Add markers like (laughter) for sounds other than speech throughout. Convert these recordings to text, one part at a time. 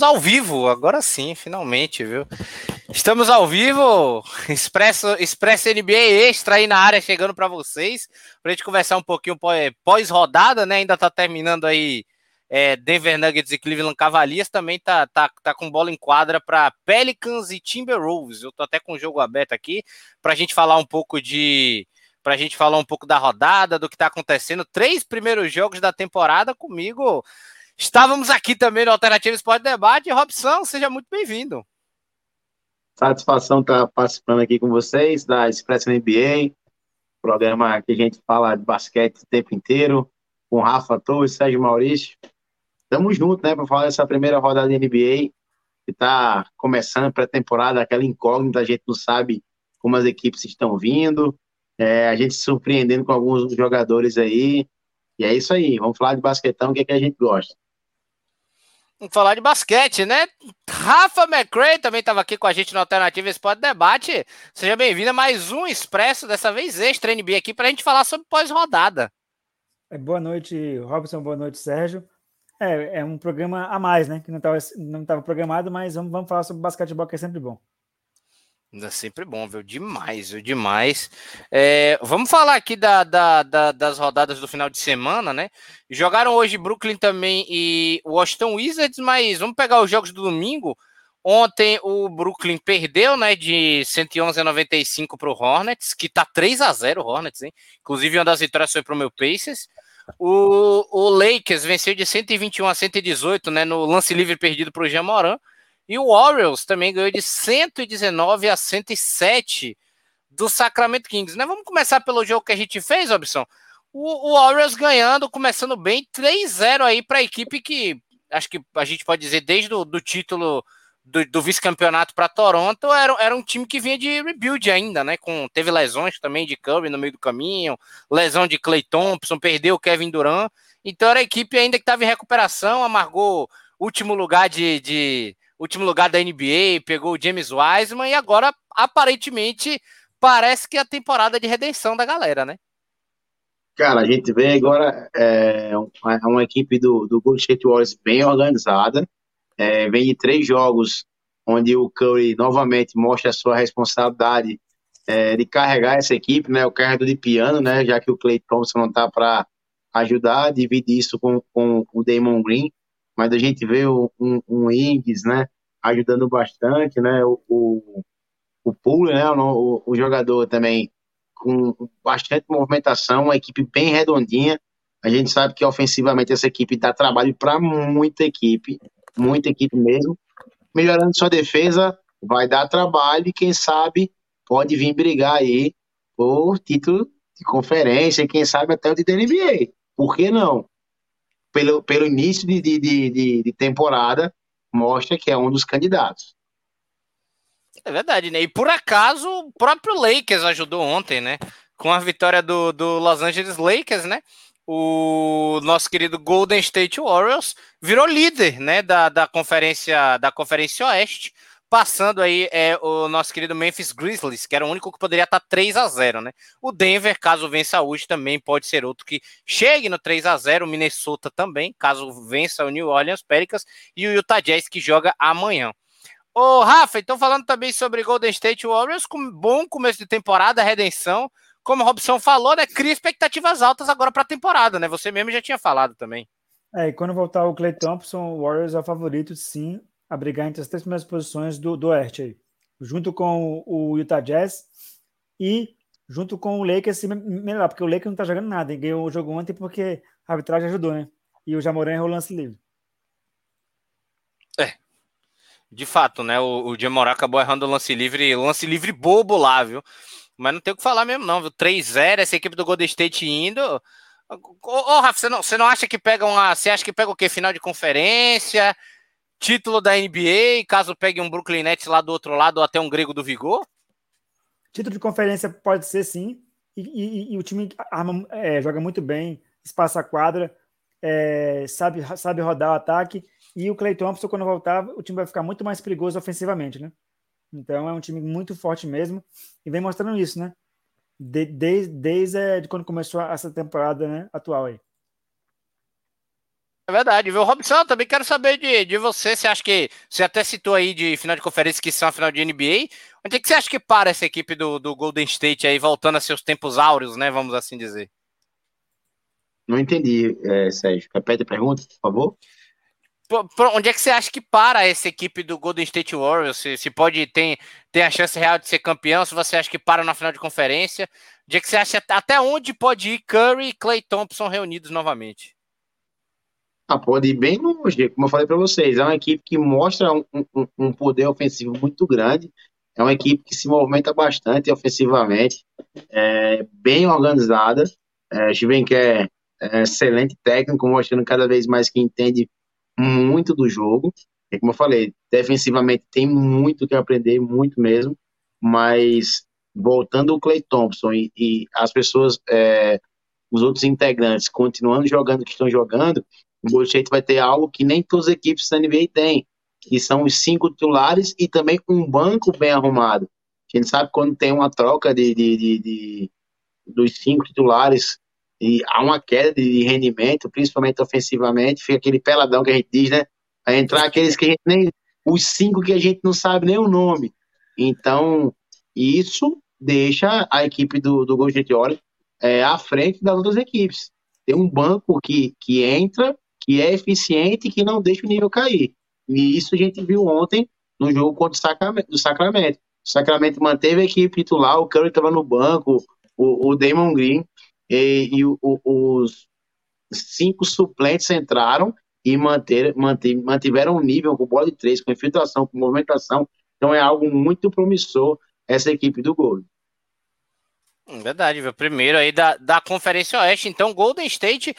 ao vivo, agora sim, finalmente, viu? Estamos ao vivo, Expresso, Expresso NBA Extra aí na área chegando para vocês, para a gente conversar um pouquinho pós-rodada, né? Ainda tá terminando aí é, Denver Nuggets e Cleveland Cavaliers, também tá, tá, tá com bola em quadra para Pelicans e Timberwolves. Eu tô até com o jogo aberto aqui para a gente falar um pouco de. Para a gente falar um pouco da rodada, do que está acontecendo. Três primeiros jogos da temporada comigo. Estávamos aqui também no Alternativa Esporte Debate. Robson, seja muito bem-vindo. Satisfação estar participando aqui com vocês da Express NBA, programa que a gente fala de basquete o tempo inteiro, com Rafa Torres, Sérgio Maurício. Estamos juntos, né, para falar dessa primeira rodada da NBA, que está começando pré-temporada, aquela incógnita, a gente não sabe como as equipes estão vindo, é, a gente se surpreendendo com alguns jogadores aí, e é isso aí, vamos falar de basquetão, que é que a gente gosta. Falar de basquete, né? Rafa McCray também estava aqui com a gente no Alternativa Esporte Debate. Seja bem-vindo a mais um Expresso, dessa vez extra NBA aqui, para a gente falar sobre pós-rodada. É, boa noite, Robson. Boa noite, Sérgio. É, é um programa a mais, né? Que não estava não tava programado, mas vamos, vamos falar sobre basquetebol, que é sempre bom. É sempre bom, viu? Demais, viu? Demais. É, vamos falar aqui da, da, da, das rodadas do final de semana, né? Jogaram hoje Brooklyn também e Washington Wizards, mas vamos pegar os jogos do domingo. Ontem o Brooklyn perdeu, né, de 111 a 95 para o Hornets, que tá 3 a 0 o Hornets, hein? Inclusive uma das vitórias foi para o meu Pacers. O, o Lakers venceu de 121 a 118, né, no lance livre perdido para o Jamoran. E o Orioles também ganhou de 119 a 107 do Sacramento Kings. Né? Vamos começar pelo jogo que a gente fez, Robson. O, o Orioles ganhando, começando bem, 3-0 aí para a equipe que acho que a gente pode dizer desde o do título do, do vice-campeonato para Toronto, era, era um time que vinha de rebuild ainda, né? Com, teve lesões também de Curry no meio do caminho, lesão de Clay Thompson, perdeu o Kevin Durant. Então era a equipe ainda que estava em recuperação, amargou último lugar de, de, último lugar da NBA, pegou o James Wiseman e agora, aparentemente, parece que é a temporada de redenção da galera, né? Cara, a gente vê agora é, uma, uma equipe do, do Golden State Warriors bem organizada, é, vem de três jogos onde o Curry novamente mostra a sua responsabilidade é, de carregar essa equipe, né, o carrego de piano, né, já que o Clay Thompson não está para ajudar, divide isso com, com o Damon Green, mas a gente vê um, um Ings, né, ajudando bastante, né, o, o, o né, o, o jogador também com bastante movimentação, uma equipe bem redondinha, a gente sabe que ofensivamente essa equipe dá trabalho para muita equipe, muita equipe mesmo. Melhorando sua defesa, vai dar trabalho e quem sabe pode vir brigar aí por título de conferência, quem sabe até o de NBA. Por que não? Pelo, pelo início de, de, de, de temporada, mostra que é um dos candidatos. É verdade, né? E por acaso o próprio Lakers ajudou ontem, né? Com a vitória do, do Los Angeles Lakers, né? O nosso querido Golden State Warriors virou líder, né? Da, da conferência da conferência Oeste Passando aí é o nosso querido Memphis Grizzlies, que era o único que poderia estar 3 a 0 né? O Denver, caso vença hoje, também pode ser outro que chegue no 3 a 0 O Minnesota também, caso vença o New Orleans Pelicans. E o Utah Jazz, que joga amanhã. Ô, Rafa, então falando também sobre Golden State Warriors, com bom começo de temporada, redenção. Como o Robson falou, né? Cria expectativas altas agora para a temporada, né? Você mesmo já tinha falado também. É, e quando voltar o Clay Thompson, o Warriors é o favorito, sim a brigar entre as três primeiras posições do, do Oeste aí, junto com o Utah Jazz e junto com o Lakers se melhorar, porque o Lakers não tá jogando nada, ganhou o jogo ontem porque a arbitragem ajudou, né? E o Jamoran errou o lance livre. É. De fato, né? O, o Jamoran acabou errando o lance livre, lance livre bobo lá, viu? Mas não tem o que falar mesmo, não, viu? 3-0, essa equipe do Golden State indo. Ô Rafa, você não, você não acha que pega uma. Você acha que pega o quê? Final de conferência? Título da NBA, caso pegue um Brooklyn Nets lá do outro lado ou até um grego do Vigor? Título de conferência pode ser sim. E, e, e o time arma, é, joga muito bem, espaça a quadra, é, sabe, sabe rodar o ataque. E o Clay Thompson, quando voltar, o time vai ficar muito mais perigoso ofensivamente, né? Então é um time muito forte mesmo. E vem mostrando isso, né? De, de, desde é, de quando começou essa temporada né, atual aí. É verdade, viu? Robson, também quero saber de, de você. Você acha que. Você até citou aí de final de conferência que são a final de NBA. Onde é que você acha que para essa equipe do, do Golden State aí, voltando a seus tempos áureos, né? Vamos assim dizer. Não entendi, é, Sérgio. Repete a pergunta, por favor. Por, por, onde é que você acha que para essa equipe do Golden State Warriors? Se, se pode ter, ter a chance real de ser campeão, se você acha que para na final de conferência, onde é que você acha até onde pode ir Curry e Clay Thompson reunidos novamente? Ah, pode ir bem longe, como eu falei para vocês. É uma equipe que mostra um, um, um, poder ofensivo muito grande. É uma equipe que se movimenta bastante ofensivamente, é bem organizada. É, que é, excelente técnico, mostrando cada vez mais que entende muito do jogo. E como eu falei, defensivamente tem muito que aprender, muito mesmo. Mas voltando o Clay Thompson e, e as pessoas, é, os outros integrantes, continuando jogando que estão jogando, o Golden State vai ter algo que nem todas as equipes da NBA têm, que são os cinco titulares e também um banco bem arrumado. A gente sabe quando tem uma troca de, de, de, de dos cinco titulares e há uma queda de rendimento, principalmente ofensivamente, fica aquele peladão que a gente diz, né? Vai entrar aqueles que a gente nem. Os cinco que a gente não sabe nem o nome. Então, isso deixa a equipe do, do Golden State é, à frente das outras equipes. Tem um banco que, que entra que é eficiente e que não deixa o nível cair. E isso a gente viu ontem no jogo contra o Sacramento. O Sacramento, o Sacramento manteve a equipe titular, o Curry estava no banco, o, o Damon Green e, e o, os cinco suplentes entraram e manter, manter, mantiveram um nível com bola de três, com infiltração, com movimentação. Então é algo muito promissor essa equipe do Golden. Verdade, viu? Primeiro aí da, da Conferência Oeste. Então, Golden State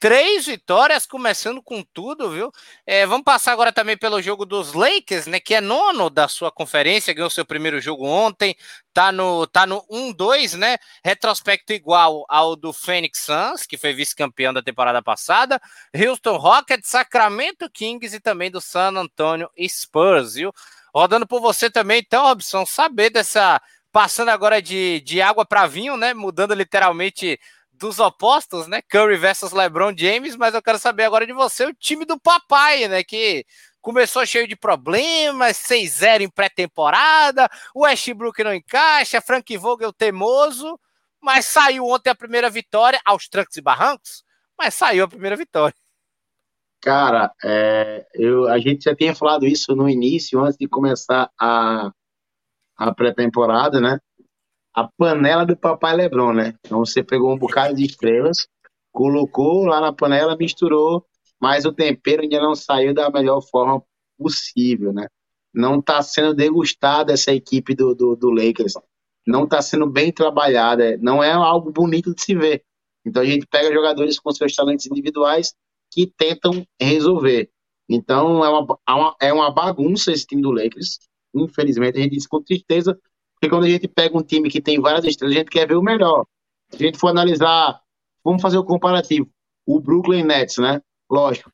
Três vitórias, começando com tudo, viu? É, vamos passar agora também pelo jogo dos Lakers, né? Que é nono da sua conferência, ganhou seu primeiro jogo ontem, tá no, tá no 1-2, né? Retrospecto igual ao do Phoenix Suns, que foi vice-campeão da temporada passada, Houston Rockets, Sacramento Kings e também do San Antonio Spurs, viu? Rodando por você também, então, Robson, saber dessa. Passando agora de, de água para vinho, né? Mudando literalmente dos opostos, né? Curry versus LeBron James, mas eu quero saber agora de você o time do papai, né? Que começou cheio de problemas, 6-0 em pré-temporada, o Westbrook não encaixa, Frank Vogel teimoso, mas saiu ontem a primeira vitória, aos trancos e barrancos, mas saiu a primeira vitória. Cara, é, eu, a gente já tinha falado isso no início, antes de começar a, a pré-temporada, né? A panela do papai Lebron, né? Então você pegou um bocado de estrelas, colocou lá na panela, misturou, mas o tempero ainda não saiu da melhor forma possível, né? Não está sendo degustada essa equipe do, do, do Lakers, não está sendo bem trabalhada, não é algo bonito de se ver. Então a gente pega jogadores com seus talentos individuais que tentam resolver. Então é uma, é uma bagunça esse time do Lakers. Infelizmente, a gente diz com tristeza, porque quando a gente pega um time que tem várias estrelas, a gente quer ver o melhor. Se a gente for analisar, vamos fazer o comparativo. O Brooklyn Nets, né? Lógico.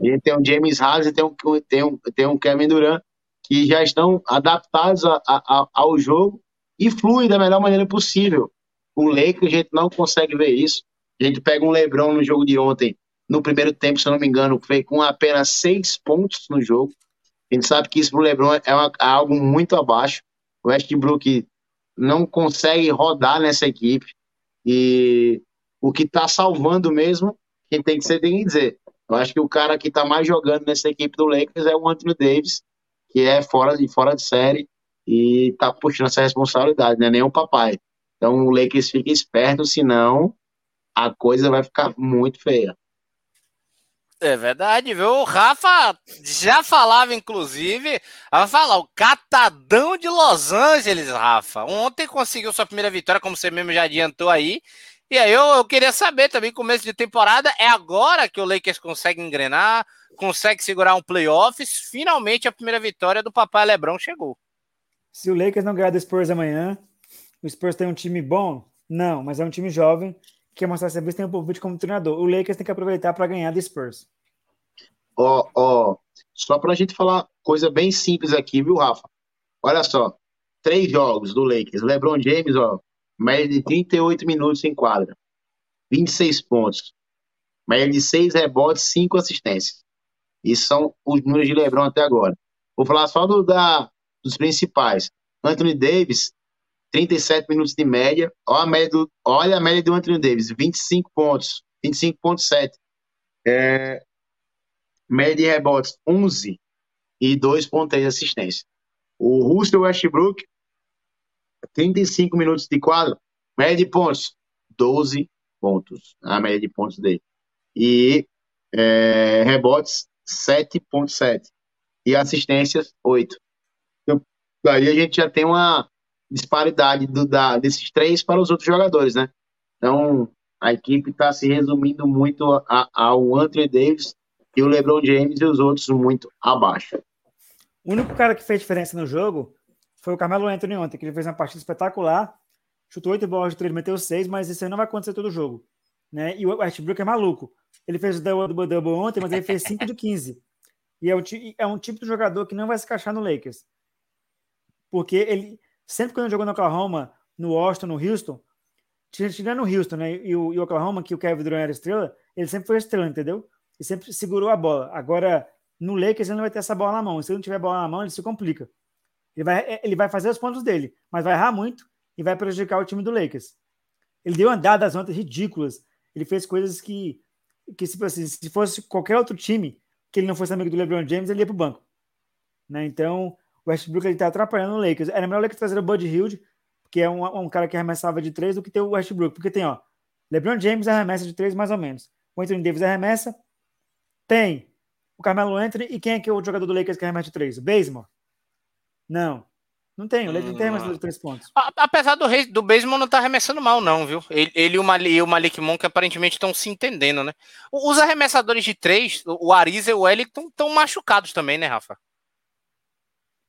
A gente tem um James Harden, tem um, tem um, tem um Kevin Durant, que já estão adaptados a, a, ao jogo e fluem da melhor maneira possível. O Lakers, a gente não consegue ver isso. A gente pega um LeBron no jogo de ontem, no primeiro tempo, se eu não me engano, fez com apenas seis pontos no jogo. A gente sabe que isso para o LeBron é, uma, é algo muito abaixo. O Westbrook não consegue rodar nessa equipe. E o que está salvando mesmo, quem tem que ser, tem que dizer. Eu acho que o cara que está mais jogando nessa equipe do Lakers é o Anthony Davis, que é fora de, fora de série e está puxando essa responsabilidade, não é nem o papai. Então o Lakers fica esperto, senão a coisa vai ficar muito feia. É verdade, viu? O Rafa já falava, inclusive, vai falar, o catadão de Los Angeles, Rafa. Ontem conseguiu sua primeira vitória, como você mesmo já adiantou aí. E aí eu, eu queria saber também, começo de temporada, é agora que o Lakers consegue engrenar, consegue segurar um playoffs. Finalmente a primeira vitória do papai Lebron chegou. Se o Lakers não ganhar do Spurs amanhã, o Spurs tem um time bom? Não, mas é um time jovem quer mostrar serviço tem o Popovich como treinador. O Lakers tem que aproveitar para ganhar do Spurs. Ó, ó, só para a gente falar coisa bem simples aqui, viu, Rafa? Olha só, três jogos do Lakers. LeBron James, ó, média de 38 minutos em quadra, 26 pontos. média de 6 rebotes, 5 assistências. Esses são os números de LeBron até agora. Vou falar só do, da, dos principais. Anthony Davis, 37 minutos de média. Olha a média do, olha a média do Anthony Davis, 25 pontos, 25.7. É, média de rebotes, 11 e 2.3 assistência. O Russell Westbrook, 35 minutos de quadro, média de pontos, 12 pontos, a média de pontos dele. E é, rebotes, 7.7. E assistências, 8. Então, daí a gente já tem uma disparidade do, da, desses três para os outros jogadores, né? Então, a equipe está se resumindo muito ao Anthony Davis e o LeBron James e os outros muito abaixo. O único cara que fez diferença no jogo foi o Carmelo Anthony ontem, que ele fez uma partida espetacular, chutou oito bolas de três, meteu seis, mas isso aí não vai acontecer todo jogo. Né? E o Westbrook é maluco. Ele fez o double-double ontem, mas ele fez 5 de 15. E é um, é um tipo de jogador que não vai se encaixar no Lakers. Porque ele, sempre quando ele jogou no Oklahoma, no Washington, no Houston, tirando o Houston né, e, o, e o Oklahoma, que o Kevin Durant era estrela, ele sempre foi estrela, entendeu? E sempre segurou a bola. Agora, no Lakers, ele não vai ter essa bola na mão. Se ele não tiver bola na mão, ele se complica. Ele vai, ele vai fazer os pontos dele, mas vai errar muito e vai prejudicar o time do Lakers. Ele deu andadas ontem ridículas. Ele fez coisas que, que se, assim, se fosse qualquer outro time que ele não fosse amigo do LeBron James, ele ia para o banco. Né? Então, o Westbrook está atrapalhando o Lakers. Era melhor o Lakers trazer o Bud Hill, que é um, um, cara que arremessava de três, do que ter o Westbrook. Porque tem, ó, LeBron James arremessa de três mais ou menos. O Anthony Davis arremessa. Tem o Carmelo Anthony. E quem é que é o jogador do Lakers que arremessa de três? O Bazemore? Não. Não tem, o Lakers não tem arremessador de três pontos. Apesar do, rei, do Baseball não tá arremessando mal, não, viu? Ele, ele e, o Malik, e o Malik Monk aparentemente estão se entendendo, né? Os arremessadores de três, o Ariza e o Wellington, estão machucados também, né, Rafa?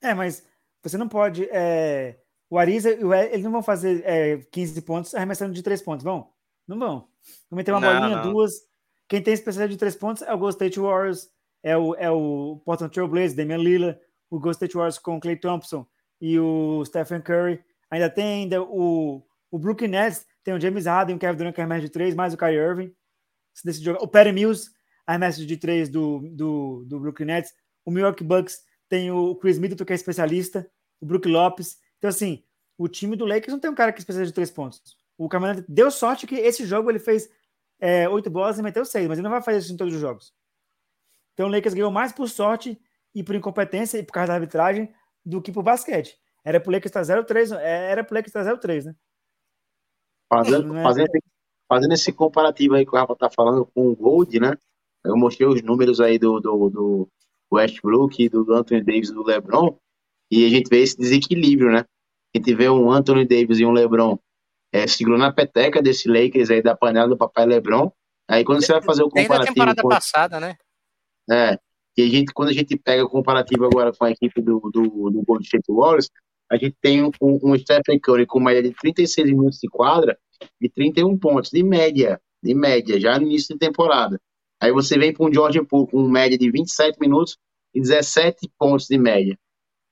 É, mas você não pode. É... O Ariza e o Wellington, eles não vão fazer é, 15 pontos arremessando de três pontos, vão? Não vão. Vão meter uma não, bolinha, não. duas. Quem tem especialidade de três pontos é o Ghost State Warriors, é o, é o Portland Trail Blazers, Damian Lillard, o Ghost State Warriors com o Clay Thompson e o Stephen Curry. Ainda tem ainda o, o Brooklyn Nets, tem o James Harden, o Kevin Durant que arremessa de três, mais o Kyrie Irving. Desse jogo. O Perry Mills arremessa de três do, do, do Brooklyn Nets. O Milwaukee Bucks tem o Chris Middleton, que é especialista. O Brook Lopes. Então, assim, o time do Lakers não tem um cara que é especialista de três pontos. O Camarão deu sorte que esse jogo ele fez é, oito bolas e meteu seis, mas ele não vai fazer isso em todos os jogos. Então o Lakers ganhou mais por sorte e por incompetência e por causa da arbitragem do que pro basquete. Era pro Lakers estar 0-3, era pro Lakers estar 0-3, né? Fazendo, é... fazendo, fazendo, esse comparativo aí que o Rafa tá falando com o Gold, né? Eu mostrei os números aí do, do, do Westbrook, do Anthony Davis do LeBron, e a gente vê esse desequilíbrio, né? A gente vê um Anthony Davis e um LeBron é, segurando a peteca desse Lakers aí da panela do papai LeBron. Aí quando você vai fazer o comparativo... Desde a temporada com... passada, né? É, e a gente, quando a gente pega o comparativo agora com a equipe do, do, do Golden State Warriors, a gente tem um, um Stephen Curry com média de 36 minutos de quadra e 31 pontos, de média, de média, já no início da temporada. Aí você vem para um Jordan Poole com média de 27 minutos e 17 pontos de média.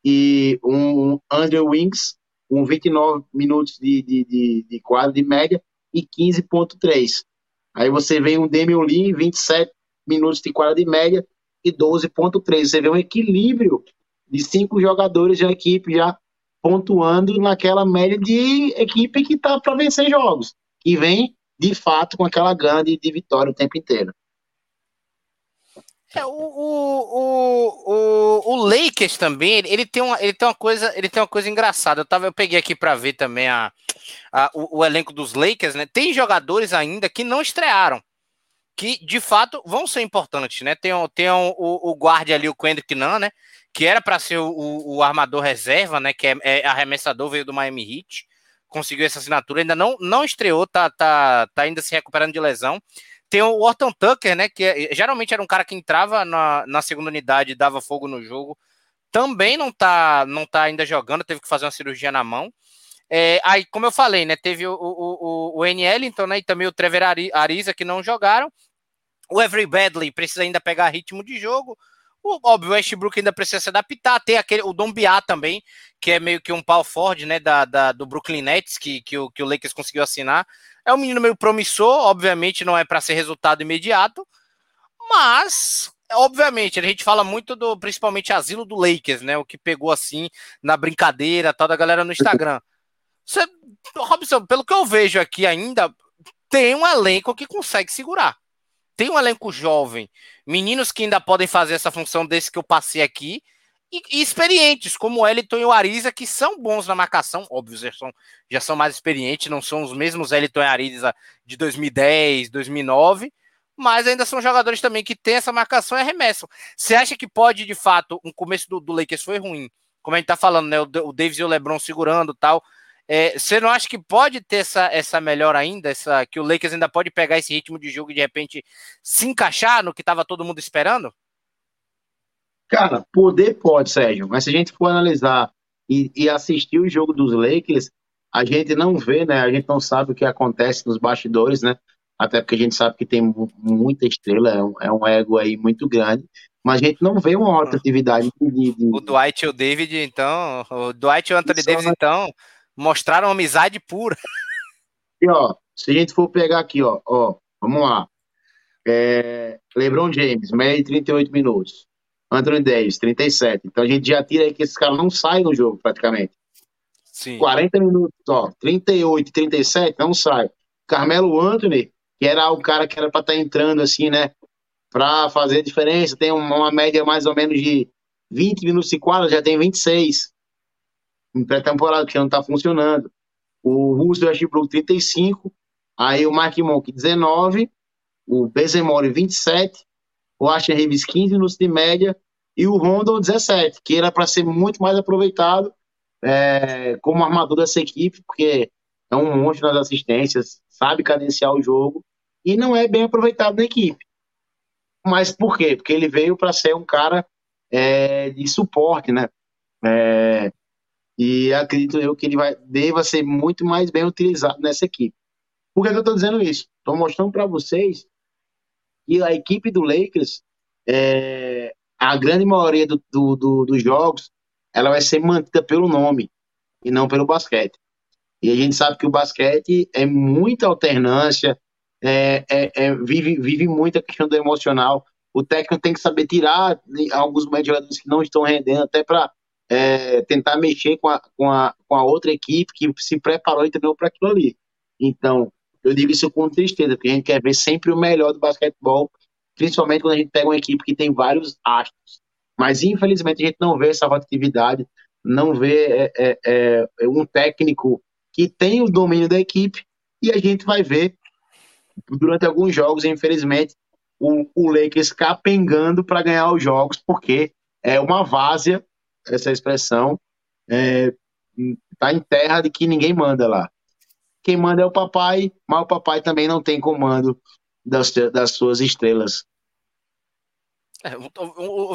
E um Andrew Winks com 29 minutos de, de, de, de quadra de média e 15.3. Aí você vem um Damian Lee, 27 minutos de quadra de média e 12,3. Você vê um equilíbrio de cinco jogadores da equipe já pontuando naquela média de equipe que está para vencer jogos. E vem, de fato, com aquela gana de, de vitória o tempo inteiro. É, o, o, o, o, Lakers também, ele tem, uma, ele tem uma coisa, ele tem uma coisa engraçada. Eu, tava, eu peguei aqui para ver também a, a o, o, elenco dos Lakers, né? Tem jogadores ainda que não estrearam que de fato vão ser importantes, né? Tem, tem o, o guarda ali, o Kendrick Nunn, né? Que era para ser o, o, armador reserva, né? Que é, é, arremessador, veio do Miami Heat, conseguiu essa assinatura, ainda não, não estreou, tá, tá, tá ainda se recuperando de lesão. Tem o Orton Tucker, né? Que é, geralmente era um cara que entrava na, na segunda unidade e dava fogo no jogo. Também não tá, não tá ainda jogando, teve que fazer uma cirurgia na mão. É, aí, como eu falei, né, teve o, o, o, o NL, então, né, e também o Trevor Ariza que não jogaram. O Every Badley precisa ainda pegar ritmo de jogo. O, óbvio, o Westbrook ainda precisa se adaptar. Tem aquele, o Dombiá também, que é meio que um pau Ford, né, da, da, do Brooklyn Nets, que, que, o, que o Lakers conseguiu assinar. É um menino meio promissor, obviamente não é para ser resultado imediato, mas obviamente, a gente fala muito do principalmente asilo do Lakers, né? O que pegou assim na brincadeira, tal da galera no Instagram. Você, Robson, pelo que eu vejo aqui ainda, tem um elenco que consegue segurar. Tem um elenco jovem, meninos que ainda podem fazer essa função desse que eu passei aqui, e, e experientes, como o Eliton e o Ariza, que são bons na marcação, óbvio, já são, já são mais experientes, não são os mesmos Eliton e Ariza de 2010, 2009, mas ainda são jogadores também que têm essa marcação e arremessam. Você acha que pode, de fato, um começo do, do Lakers foi ruim, como a gente tá falando, né? O, o Davis e o LeBron segurando tal. É, você não acha que pode ter essa, essa melhor ainda, essa que o Lakers ainda pode pegar esse ritmo de jogo e de repente se encaixar no que estava todo mundo esperando? Cara, poder pode, Sérgio, mas se a gente for analisar e, e, assistir o jogo dos Lakers, a gente não vê, né? A gente não sabe o que acontece nos bastidores, né? até porque a gente sabe que tem muita estrela, é um, é um ego aí muito grande, mas a gente não vê uma alta atividade. De, de... O Dwight e o David, então, o Dwight e o Anthony Davis, então, mostraram amizade pura. (laughs) E, ó, se a gente for pegar aqui, ó, ó vamos lá. É, LeBron James, média de 38 minutos. Anthony Davis, 37. Então a gente já tira aí que esses caras não saem no jogo, praticamente. Sim. 40 minutos, ó, 38, 37, não sai. Carmelo Anthony, que era o cara que era para estar tá entrando assim, né? Para fazer diferença. Tem uma, média mais ou menos de 20 minutos de quadra, já tem 26 em pré-temporada, que não está funcionando. O Russell Westbrook 35, aí o Mark Monk 19, o Bezemore 27, o Asher Reeves 15 minutos de média e o Rondon 17, que era para ser muito mais aproveitado é, como armador dessa equipe, porque é um monstro nas assistências, sabe cadenciar o jogo e não é bem aproveitado na equipe. Mas por quê? Porque ele veio para ser um cara é, de suporte, né? É, e acredito eu que ele vai, deva ser muito mais bem utilizado nessa equipe. Por que, que eu estou dizendo isso? Estou mostrando para vocês que a equipe do Lakers, é, a grande maioria do, do, do, dos jogos, ela vai ser mantida pelo nome e não pelo basquete. E a gente sabe que o basquete é muita alternância, é, é, é, vive, vive muito a questão do emocional. O técnico tem que saber tirar alguns jogadores que não estão rendendo, até para é, tentar mexer com a, com, a, com a outra equipe que se preparou e treinou para aquilo ali. Então, eu digo isso com tristeza, porque a gente quer ver sempre o melhor do basquetebol, principalmente quando a gente pega uma equipe que tem vários astros. Mas, infelizmente, a gente não vê essa rotatividade, não vê é, é, é um técnico que tem o domínio da equipe e a gente vai ver durante alguns jogos, infelizmente, o, o Lakers capengando para ganhar os jogos, porque é uma várzea, essa expressão, é, tá em terra de que ninguém manda lá. Quem manda é o papai, mas o papai também não tem comando das, das suas estrelas. É,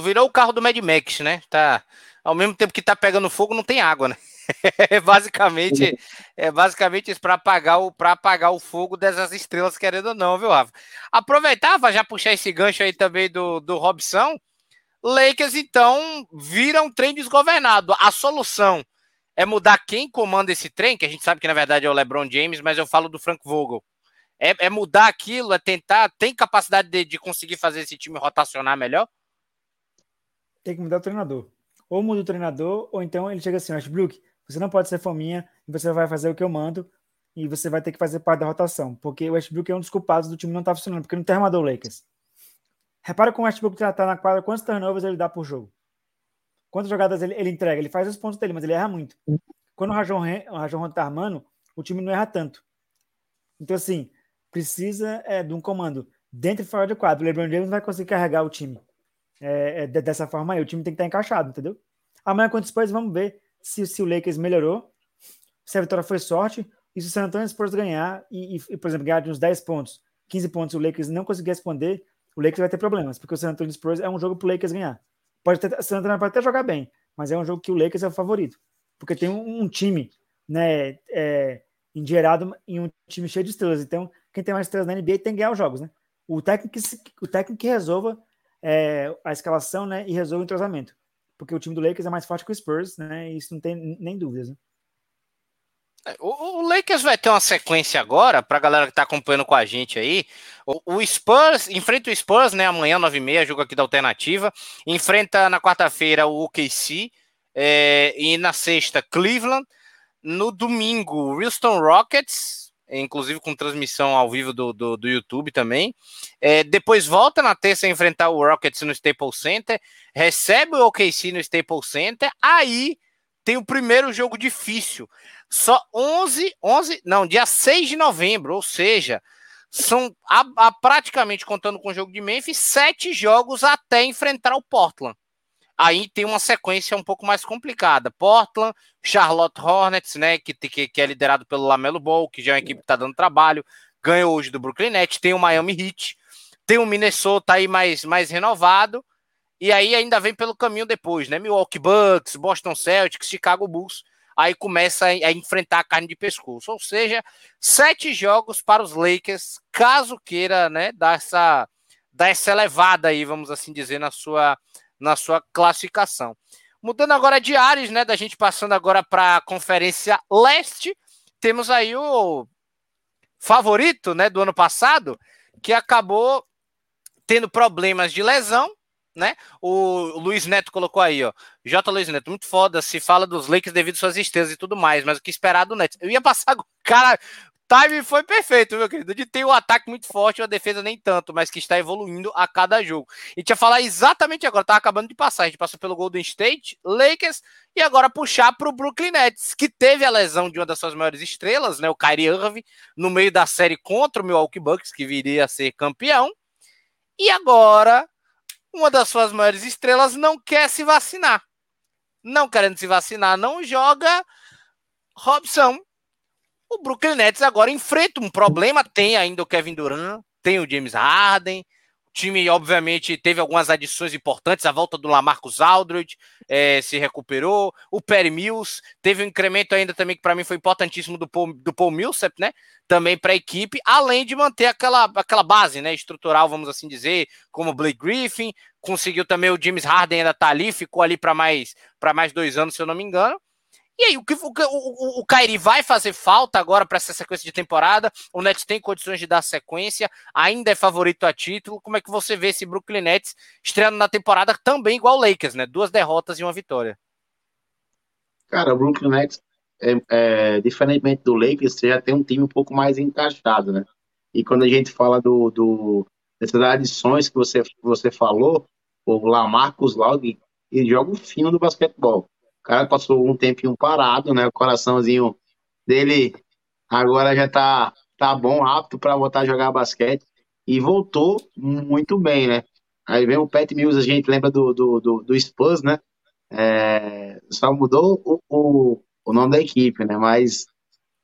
virou o carro do Mad Max, né? Tá, ao mesmo tempo que tá pegando fogo, não tem água, né? (laughs) é basicamente, é basicamente isso para apagar o para apagar o fogo dessas estrelas, querendo ou não, viu, Rafa? Aproveitava já puxar esse gancho aí também do, do Robson. Lakers, então, vira um trem desgovernado. A solução é mudar quem comanda esse trem, que a gente sabe que na verdade é o LeBron James, mas eu falo do Frank Vogel. É, é mudar aquilo, é tentar, tem capacidade de, de conseguir fazer esse time rotacionar melhor? Tem que mudar o treinador. Ou muda o treinador, ou então ele chega assim, Westbrook, você não pode ser fominha você vai fazer o que eu mando e você vai ter que fazer parte da rotação, porque o Westbrook é um dos culpados do time não estar tá funcionando, porque não tem armador Lakers. Repara como o Westbrook está na quadra, quantos turnovers ele dá por jogo. Quantas jogadas ele, ele, entrega? Ele faz os pontos dele, mas ele erra muito. Quando o Rajon, o Rajon está armando, o time não erra tanto. Então, assim, precisa é, de um comando dentro e fora do quadro. O LeBron James não vai conseguir carregar o time é, é, dessa forma aí. O time tem que estar encaixado, entendeu? Amanhã, quando depois, vamos ver se, se o Lakers melhorou, se a vitória foi sorte, e se o San Antonio Spurs ganhar e, e, por exemplo, ganhar de uns 10 pontos, 15 pontos, o Lakers não conseguir responder, o Lakers vai ter problemas, porque o San Antonio Spurs é um jogo para o Lakers ganhar. Pode o San Antonio pode até jogar bem, mas é um jogo que o Lakers é o favorito, porque tem um, um time, né, é, engerado em um time cheio de estrelas. Então, quem tem mais estrelas na NBA tem que ganhar os jogos, né? O técnico, o técnico que resolva é, a escalação né, e resolve o entrosamento. Porque o time do Lakers é mais forte que o Spurs, né? Isso não tem nem dúvidas. Né? É, o, o, Lakers vai ter uma sequência agora, para a galera que está acompanhando com a gente aí. O, o, Spurs, enfrenta o Spurs, né? Amanhã, 9h30, jogo aqui da alternativa. Enfrenta na quarta-feira o OKC. É, e na sexta, Cleveland. No domingo, Houston Rockets, inclusive com transmissão ao vivo do, do, do YouTube também. É, depois volta na terça a enfrentar o Rockets no Staples Center. Recebe o OKC no Staples Center. Aí tem o primeiro jogo difícil. Só 11, 11, não, dia 6 de novembro, ou seja, são a, a, praticamente contando com o jogo de Memphis, sete jogos até enfrentar o Portland. Aí tem uma sequência um pouco mais complicada. Portland, Charlotte Hornets, né, que, que, que é liderado pelo Lamelo Ball, que já é uma equipe que está dando trabalho, ganhou hoje do Brooklyn Nets, tem o Miami Heat, tem o Minnesota aí mais, mais renovado, e aí ainda vem pelo caminho depois, né? Milwaukee Bucks, Boston Celtics, Chicago Bulls. Aí começa a, enfrentar a carne de pescoço. Ou seja, sete jogos para os Lakers, caso queira, né, dar essa, dar essa elevada aí, vamos assim dizer, na sua, na sua classificação. Mudando agora de áreas, né, da gente passando agora para a Conferência Leste, temos aí o favorito, né, do ano passado, que acabou tendo problemas de lesão, né? O Luiz Neto colocou aí, ó. J. Luiz Neto, muito foda. Se fala dos Lakers devido às suas estrelas e tudo mais, mas o que esperar do Neto? Eu ia passar. (laughs) Cara, time foi perfeito, meu querido. De ter um ataque muito forte, uma defesa nem tanto, mas que está evoluindo a cada jogo. E tinha falar exatamente agora, tá acabando de passar. A gente passou pelo Golden State, Lakers, e agora puxar para o Brooklyn Nets, que teve a lesão de uma das suas maiores estrelas, né? O Kyrie Irving, no meio da série contra o Milwaukee Bucks, que viria a ser campeão. E agora uma das suas maiores estrelas não quer se vacinar. Não querendo se vacinar, não joga. Robson. O Brooklyn Nets agora enfrenta um problema. Tem ainda o Kevin Durant, tem o James Harden, time, obviamente, teve algumas adições importantes. A volta do Lamarcus Aldridge é, se recuperou. O Perry Mills teve um incremento ainda também que para mim foi importantíssimo do Paul, do Paul Millsap, né? Também para a equipe, além de manter aquela, aquela base, né? Estrutural, vamos assim dizer, como o Blake Griffin. Conseguiu também o James Harden ainda tá ali, ficou ali para mais para mais dois anos, se eu não me engano. E aí, o que o, o, o Kairi vai fazer falta agora para essa sequência de temporada? O Nets tem condições de dar sequência, ainda é favorito a título. Como é que você vê esse Brooklyn Nets estreando na temporada também igual o Lakers, né? Duas derrotas e uma vitória. Cara, o Brooklyn Nets, é, é, diferentemente do Lakers, você já tem um time um pouco mais encaixado, né? E quando a gente fala do, do dessas adições que você, você falou, o Lamarcus Laug, ele joga o fino do basquetebol o cara passou um tempinho parado, né? O coraçãozinho dele agora já tá, tá bom, apto para voltar a jogar basquete. E voltou muito bem, né? Aí vem o Pat Mills, a gente lembra do, do, do, do Spurs, né? É, só mudou o, o, o, nome da equipe, né? Mas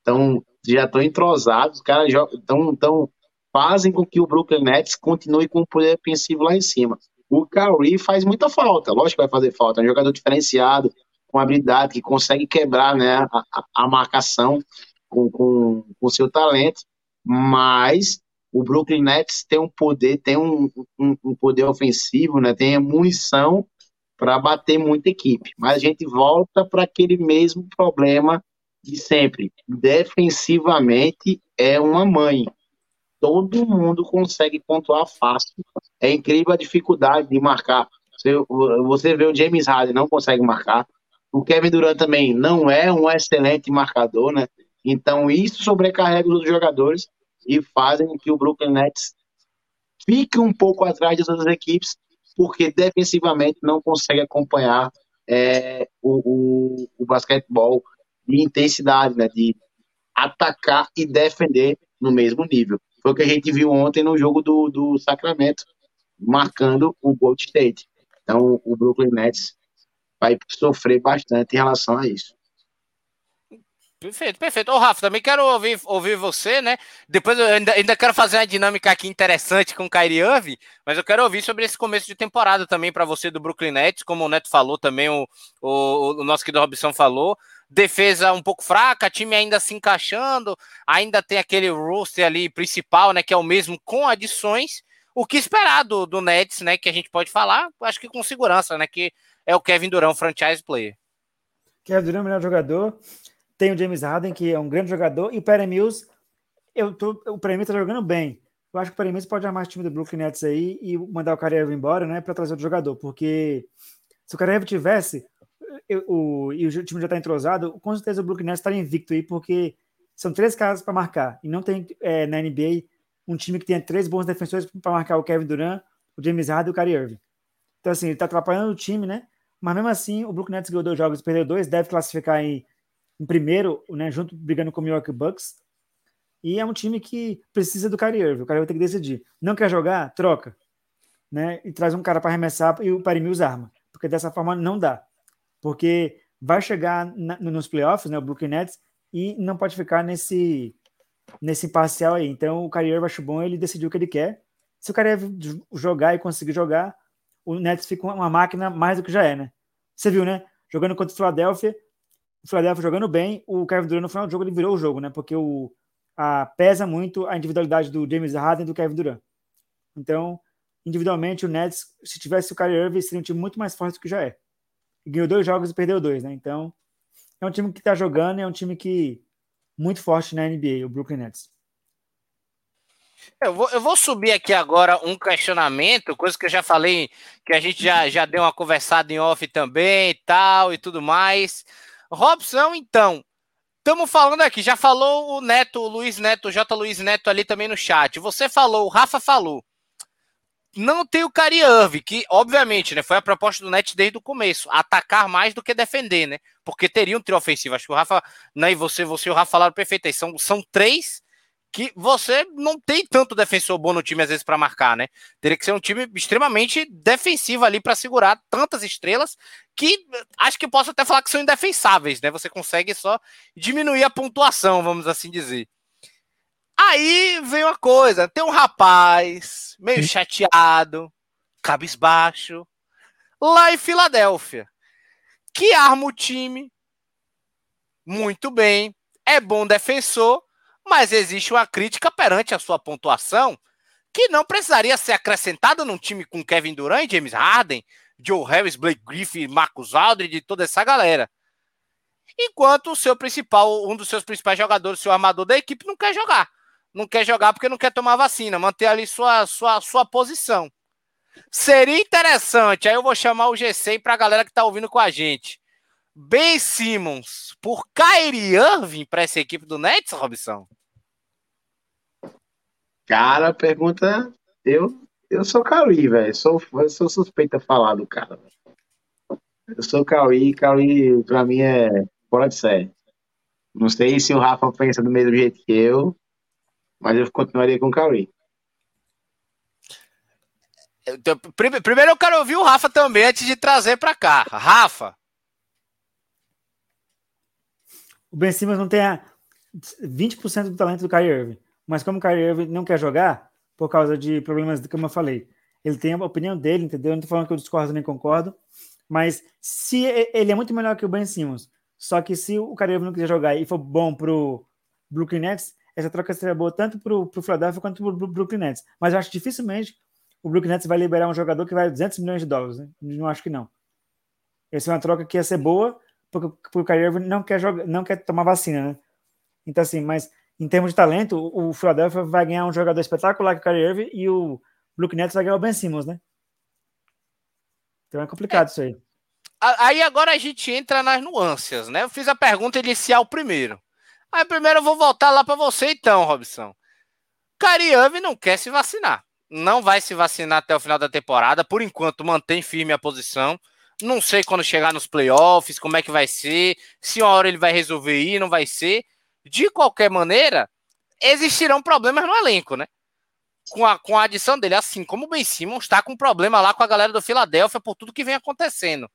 tão, já estão entrosados, os caras tão, tão, fazem com que o Brooklyn Nets continue com o poder ofensivo lá em cima. O Kyrie faz muita falta, lógico que vai fazer falta, é um jogador diferenciado, com habilidade, que consegue quebrar né, a, a marcação com, com, com seu talento, mas o Brooklyn Nets tem um poder, tem um, um, um poder ofensivo, né, tem munição para bater muita equipe. Mas a gente volta para aquele mesmo problema de sempre. Defensivamente é uma mãe. Todo mundo consegue pontuar fácil. É incrível a dificuldade de marcar. Você, você vê o James Harden não consegue marcar. O Kevin Durant também não é um excelente marcador, né? Então isso sobrecarrega os jogadores e fazem que o Brooklyn Nets fique um pouco atrás das outras equipes, porque defensivamente não consegue acompanhar é, o, o, o, basquetebol de intensidade, né? De atacar e defender no mesmo nível. Foi o que a gente viu ontem no jogo do, do Sacramento, marcando o Gold State. Então, o Brooklyn Nets vai sofrer bastante em relação a isso. Perfeito, perfeito. Ô, Rafa, também quero ouvir, ouvir você, né? Depois eu ainda, ainda quero fazer uma dinâmica aqui interessante com o Kyrie Irving, mas eu quero ouvir sobre esse começo de temporada também para você do Brooklyn Nets, como o Neto falou também, o, o, o nosso querido Robson falou. Defesa um pouco fraca, time ainda se encaixando, ainda tem aquele roster ali principal, né? Que é o mesmo com adições. o que esperar do, do Nets, né? Que a gente pode falar, acho que com segurança, né? Que é o Kevin Durant, franchise player. Kevin Durant é melhor jogador. Tem o James Harden, que é um grande jogador, e o Perry Mills, eu tô, o Perry Mills tá jogando bem. Eu acho que o Perry Mills pode armar o time do Brooklyn Nets aí e mandar o Kyrie embora, né, para trazer outro jogador, porque se o Kyrie tivesse eu, o, e o time já tá entrosado, com certeza o Brooklyn Nets estaria invicto aí, porque são três caras para marcar, e não tem é, na NBA um time que tenha três bons defensores para marcar o Kevin Durant, o James Harden e o Kyrie Irving. Então, assim, ele tá atrapalhando o time, né? Mas mesmo assim, o Brooklyn Nets ganhou dois jogos e perdeu dois, deve classificar em, em primeiro, né, junto brigando com o Milwaukee Bucks. E é um time que precisa do Kyrie Irving. O cara vai ter que decidir. Não quer jogar? Troca. Né? E traz um cara para arremessar e o Perry Mills arma. Porque dessa forma não dá. Porque vai chegar na, nos playoffs, né, o Brooklyn Nets, e não pode ficar nesse nesse parcial aí. Então o Kyrie Irving bom, ele decidiu o que ele quer. Se o Kyrie jogar e conseguir jogar, o Nets fica uma máquina mais do que já é, né? Você viu, né? Jogando contra o Philadelphia, o Philadelphia jogando bem, o Kevin Durant no final do jogo ele virou o jogo, né? Porque o, a, pesa muito a individualidade do James Harden e do Kevin Durant. Então, individualmente, o Nets, se tivesse o Kyrie Irving, seria um time muito mais forte do que já é. Ganhou dois jogos e perdeu dois, né? Então, é um time que está jogando, é um time que muito forte na NBA, o Brooklyn Nets. Eu vou, eu vou subir aqui agora um questionamento, coisa que eu já falei, que a gente já, já deu uma conversada em off também e tal e tudo mais. Robson, então, estamos falando aqui, já falou o Neto, o Luiz Neto, o J. Luiz Neto ali também no chat. Você falou, o Rafa falou. Não tem o Cari que obviamente, né, foi a proposta do Net desde o começo, atacar mais do que defender, né? Porque teria um trio ofensivo. Acho que o Rafa, né, e você, você e o Rafa falaram perfeito. São, são três que você não tem tanto defensor bom no time às vezes para marcar, né? Teria que ser um time extremamente defensivo ali para segurar tantas estrelas que acho que posso até falar que são indefensáveis, né? Você consegue só diminuir a pontuação, vamos assim dizer. Aí vem uma coisa, tem um rapaz meio chateado, cabisbaixo, lá em Filadélfia, que arma o time muito bem, é bom defensor, mas existe uma crítica perante a sua pontuação que não precisaria ser acrescentada num time com Kevin Durant, James Harden, Joe Harris, Blake Griffin, Marcus Aldridge, toda essa galera. Enquanto o seu principal, um dos seus principais jogadores, seu armador da equipe, não quer jogar. Não quer jogar porque não quer tomar vacina, manter ali sua, sua, sua posição. Seria interessante, aí eu vou chamar o G100 para a galera que está ouvindo com a gente. Ben Simmons por Kyrie Irving para essa equipe do Nets, Robson? Cara, pergunta. Eu, eu sou Cauí, velho. Sou, eu sou suspeito a falar do cara. Eu sou Cauí, Cauí pra mim é fora de série. Não sei se o Rafa pensa do mesmo jeito que eu, mas eu continuaria com o Cauí. Primeiro eu quero ouvir o Rafa também antes de trazer para cá. Rafa. O Ben Simmons não tem 20% do talento do Kyrie Irving. Mas como o Kyrie Irving não quer jogar, por causa de problemas, como eu falei, ele tem a opinião dele, entendeu? Eu não tô falando que eu discordo nem concordo, mas se ele é muito melhor que o Ben Simmons, só que se o Kyrie Irving não quiser jogar e for bom pro Brooklyn Nets, essa troca seria boa tanto pro, pro Philadelphia quanto pro Brooklyn Nets. Mas eu acho dificilmente o Brooklyn Nets vai liberar um jogador que vai 200 milhões de dólares, né? Não acho que não. Essa é uma troca que ia ser boa, porque, porque o Kyrie Irving não quer, jogar, não quer tomar vacina, né? Então, assim, mas em termos de talento, o Philadelphia vai ganhar um jogador espetacular que o Kyrie Irving e o Brook Nets vai ganhar o Ben Simmons, né? Então é complicado é. isso aí. Aí agora a gente entra nas nuances, né? Eu fiz a pergunta inicial primeiro. Aí primeiro eu vou voltar lá para você então, Robson. Kyrie Irving não quer se vacinar. Não vai se vacinar até o final da temporada. Por enquanto, mantém firme a posição. Não sei quando chegar nos playoffs, como é que vai ser. Se uma hora ele vai resolver ir, não vai ser de qualquer maneira, existirão problemas no elenco, né? Com a, com a adição dele, assim como o Ben Simmons está com problema lá com a galera do Filadélfia por tudo que vem acontecendo.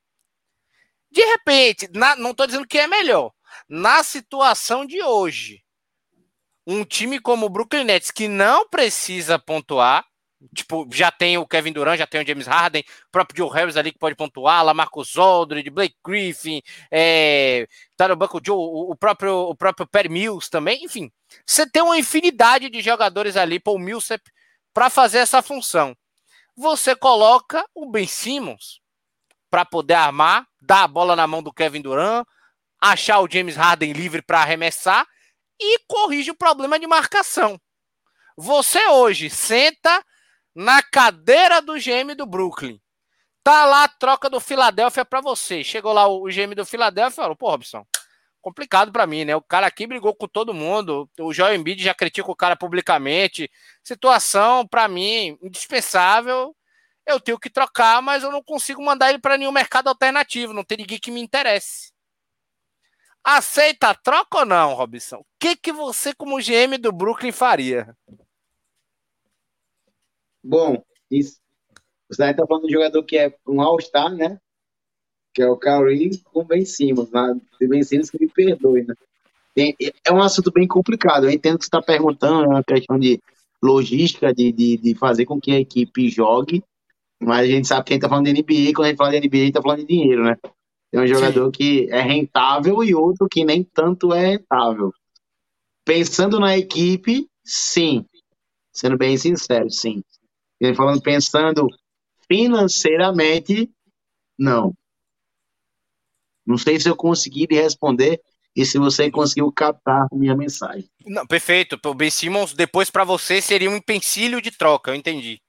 De repente, na, não estou dizendo que é melhor, na situação de hoje, um time como o Brooklyn Nets que não precisa pontuar, Tipo, já tem o Kevin Durant, já tem o James Harden, o próprio Joe Harris ali que pode pontuar, lá Marcus Aldridge, Blake Griffin, é, tá no banco Joe, o próprio, o próprio Perry Mills também, enfim. Você tem uma infinidade de jogadores ali, Paul Millsap, para fazer essa função. Você coloca o Ben Simmons para poder armar, dar a bola na mão do Kevin Durant, achar o James Harden livre para arremessar e corrige o problema de marcação. Você hoje senta na cadeira do GM do Brooklyn. Tá lá a troca do Filadélfia para você. Chegou lá o GM do Filadélfia e falou: Pô, Robson, complicado para mim, né? O cara aqui brigou com todo mundo. O Joel Embiid já critica o cara publicamente. Situação, para mim, indispensável. Eu tenho que trocar, mas eu não consigo mandar ele para nenhum mercado alternativo. Não tem ninguém que me interesse. Aceita a troca ou não, Robson? O que, que você, como GM do Brooklyn, faria? Bom, isso. Você está falando de um jogador que é um All-Star, né? Que é o Kyrie com Ben Simmons. Né? Ben Simmons que me perdoe, né? É um assunto bem complicado. Eu entendo que você está perguntando, é uma questão de logística, de, de, de, fazer com que a equipe jogue, mas a gente sabe que a gente está falando de NBA, quando a gente fala de NBA, a gente está falando de dinheiro, né? Tem um jogador Sim. que é rentável e outro que nem tanto é rentável. Pensando na equipe, sim. Sendo bem sincero, sim. Falando, pensando financeiramente, não. Não sei se eu consegui responder e se você conseguiu captar minha mensagem. Não, perfeito. O Ben Simmons, depois para você, seria um empecilho de troca, eu entendi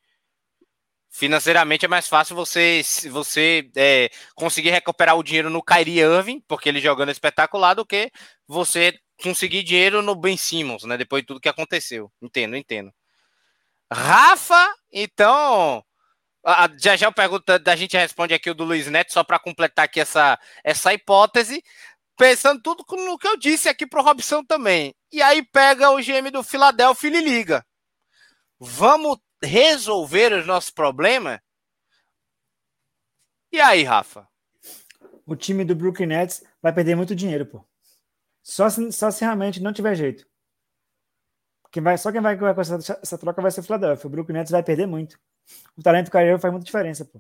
financeiramente é mais fácil você, você é, conseguir recuperar o dinheiro no Kyrie Irving, porque ele jogando espetacular, do que você conseguir dinheiro no Ben Simmons, né? Depois de tudo que aconteceu. Entendo, entendo. Rafa, então. Já já pergunta da gente responde aqui o do Luiz Neto, só para completar aqui essa, essa hipótese. Pensando tudo no que eu disse aqui pro Robson também. E aí pega o GM do Philadelphia e liga. Vamos resolver os nossos problemas? E aí, Rafa? O time do Brooklyn Nets vai perder muito dinheiro, pô. Só se, só se realmente não tiver jeito. Quem vai, só quem vai, com essa, essa, troca vai ser o Philadelphia. O Brooklyn Nets vai perder muito. O talento carreira faz muita diferença, pô.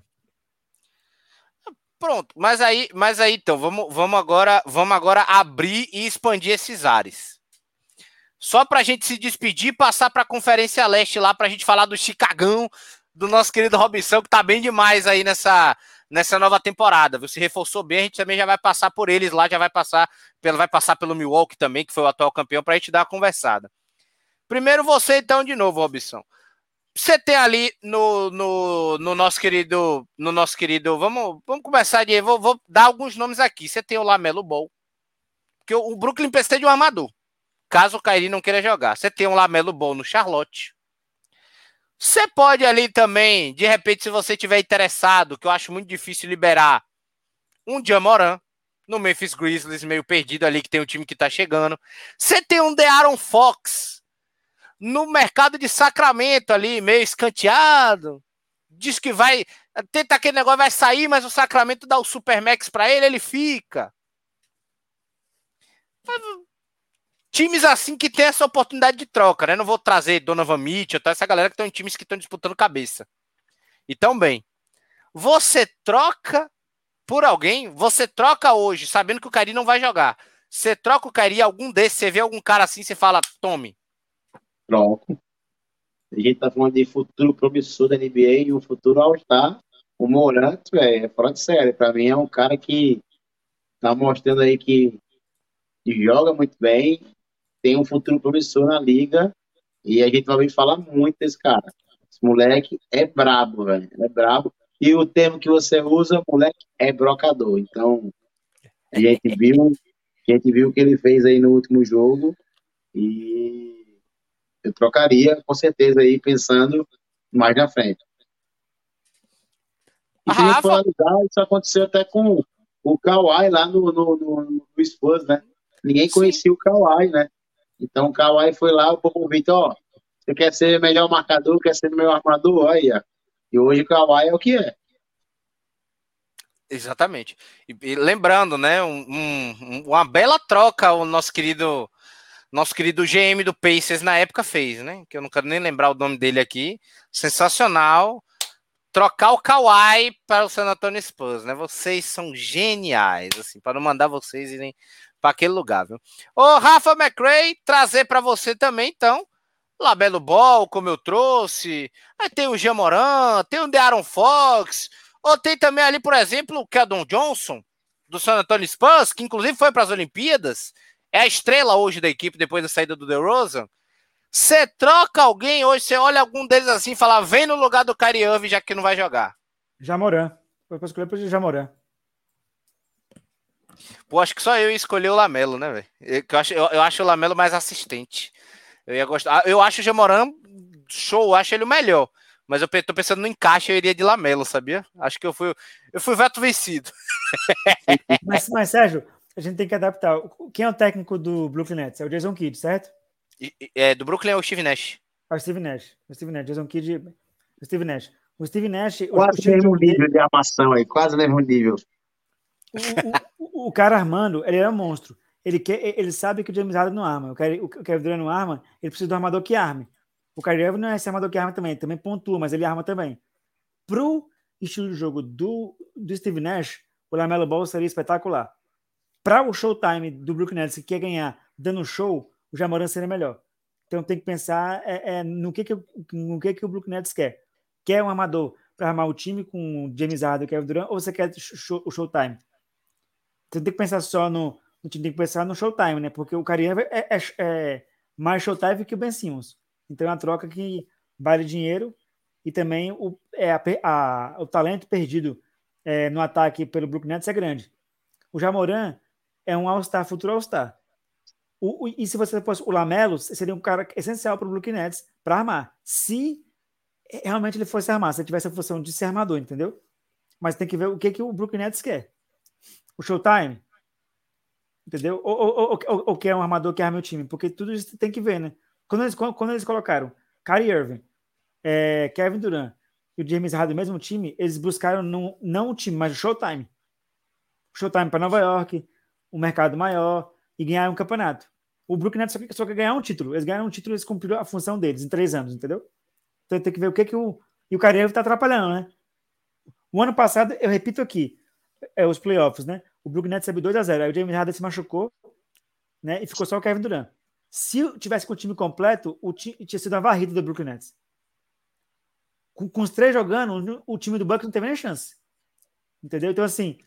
Pronto, mas aí, mas aí então, vamos, vamos agora, vamos agora abrir e expandir esses ares. Só para a gente se despedir e passar para a Conferência Leste lá para a gente falar do Chicagão, do nosso querido Robson, que tá bem demais aí nessa, nessa nova temporada. Você reforçou bem, a gente também já vai passar por eles lá, já vai passar pelo, vai passar pelo Milwaukee também, que foi o atual campeão, para a gente dar uma conversada. Primeiro você, então, de novo, Robson. Você tem ali no, no, no nosso querido. No nosso querido. Vamos, vamos começar de. Vou, vou dar alguns nomes aqui. Você tem o Lamelo Ball. Que o, o Brooklyn precisa de um armador caso o Kairi não queira jogar. Você tem um Lamelo bom no Charlotte. Você pode ali também, de repente, se você tiver interessado, que eu acho muito difícil liberar, um Jamoran no Memphis Grizzlies, meio perdido ali, que tem um time que tá chegando. Você tem um De'Aaron Fox no mercado de Sacramento ali, meio escanteado. Diz que vai. Tenta aquele negócio, vai sair, mas o Sacramento dá o Supermax para ele, ele fica times assim que tem essa oportunidade de troca, né? Não vou trazer Donovan Mitchell, tá? essa galera que estão em times que estão disputando cabeça. Então, bem, você troca por alguém, você troca hoje, sabendo que o Cari não vai jogar. Você troca o Cari, algum desses, você vê algum cara assim, você fala, tome. Troco. A gente tá falando de futuro promissor da NBA e o futuro All-Star. O Morant, é fora de série. Pra mim é um cara que tá mostrando aí que joga muito bem, tem um futuro promissor na liga e a gente vai falar muito desse cara. Esse moleque é brabo, velho. É brabo. E o termo que você usa, moleque, é brocador. Então, a gente viu, a gente viu o que ele fez aí no último jogo e eu trocaria com certeza aí pensando mais na frente. E se Rafa... isso aconteceu até com o Kawhi lá no, no, no, no Spurs, né? Ninguém conhecia Sim. o Kawhi, né? Então o Kawhi foi lá, o Popovich, ó, você quer ser melhor marcador, quer ser melhor armador, olha. E hoje o Kawhi é o que é. Exatamente. E, e lembrando, né, um, um, uma bela troca o nosso querido nosso querido GM do Pacers na época fez, né? Que eu não quero nem lembrar o nome dele aqui. Sensacional. Trocar o Kawhi para o San Antonio Spurs, né? Vocês são geniais, assim, para não mandar vocês irem para aquele lugar, viu? Ô, Rafa McRae, trazer para você também, então, Labelo Ball, como eu trouxe. Aí tem o Jamoran, tem o De'Aaron Fox. Ou tem também ali, por exemplo, o Keldon Johnson, do San Antonio Spurs, que inclusive foi para as Olimpíadas. É a estrela hoje da equipe depois da saída do DeRozan. Você troca alguém hoje, você olha algum deles assim e fala, vem no lugar do Kyrie Irving, já que não vai jogar. Jamoran. Foi para escolher para Jamoran. Pô, acho que só eu escolhi o Lamelo, né, velho? Eu, acho, eu, eu acho o Lamelo mais assistente. Eu ia gostar. Ah, eu acho o Jamoran show, eu acho ele o melhor. Mas eu tô pensando no encaixe, eu iria de Lamelo, sabia? Acho que eu fui, eu fui veto vencido. (laughs) mas, mas, Sérgio, a gente tem que adaptar. Quem é o técnico do Brooklyn Nets? É o Jason Kidd, certo? É, do Brooklyn é o Steve Nash. É o Steve Nash. O Steve Nash. Jason Kidd, o Steve Nash. O Steve Nash. Quase o mesmo nível de armação aí, quase mesmo nível. O, o, o, cara armando, ele é um monstro. Ele, quer, ele sabe que o James Harden não arma. O Kevin Durant não arma, ele precisa do armador que arme. O Kyrie Irving não é esse armador que arma também, também pontua, mas ele arma também. Pro estilo de jogo do, do Steve Nash, o Lamelo Ball seria espetacular. Para o showtime do Brooklyn Nets, que quer ganhar dando show, o Jamoran seria melhor. Então tem que pensar é, é, no, que, que, no que, que o Brooklyn Nets quer. Quer um armador para armar o time com o James Harden o Kevin Durant, ou você quer show, o showtime? Você tem que pensar só no, no time, tem que pensar no showtime, né? Porque o Kyrie é, é, é mais showtime que o Ben Simmons. Então é uma troca que vale dinheiro e também o, é, a, a, o talento perdido é, no ataque pelo Brooklyn Nets é grande. O Jamoran é um All-Star, futuro All-Star. O, o, e se você fosse o Lamelo, seria um cara essencial para o Brooklyn Nets para armar. Se realmente ele fosse armar, se ele tivesse a função de ser armador, entendeu? Mas tem que ver o que, que o Brooklyn Nets quer. O Showtime, entendeu? Ou, ou, ou, ou, quer um armador que arme o time, porque tudo isso tem que ver, né? Quando eles, quando, eles colocaram Kyrie Irving, é, Kevin Durant e o James Harden no mesmo time, eles buscaram não, não o time, mas o Showtime. Showtime para Nova York, um mercado maior e ganhar um campeonato. O Brooklyn Nets só quer, só quer ganhar um título. Eles ganharam um título, eles cumpriram a função deles em três anos, entendeu? Então tem que ver o que, que o. E o Irving está atrapalhando, né? O ano passado, eu repito aqui, é os playoffs, né? O Brooklyn Nets teve 2 a 0 Aí o James Harden se machucou, né? E ficou só o Kevin Durant. Se tivesse com o time completo, o time tinha sido a varrida do Brooklyn Nets. Com, com, os três jogando, o time do Bucks não teve nem chance. Entendeu? Então, assim,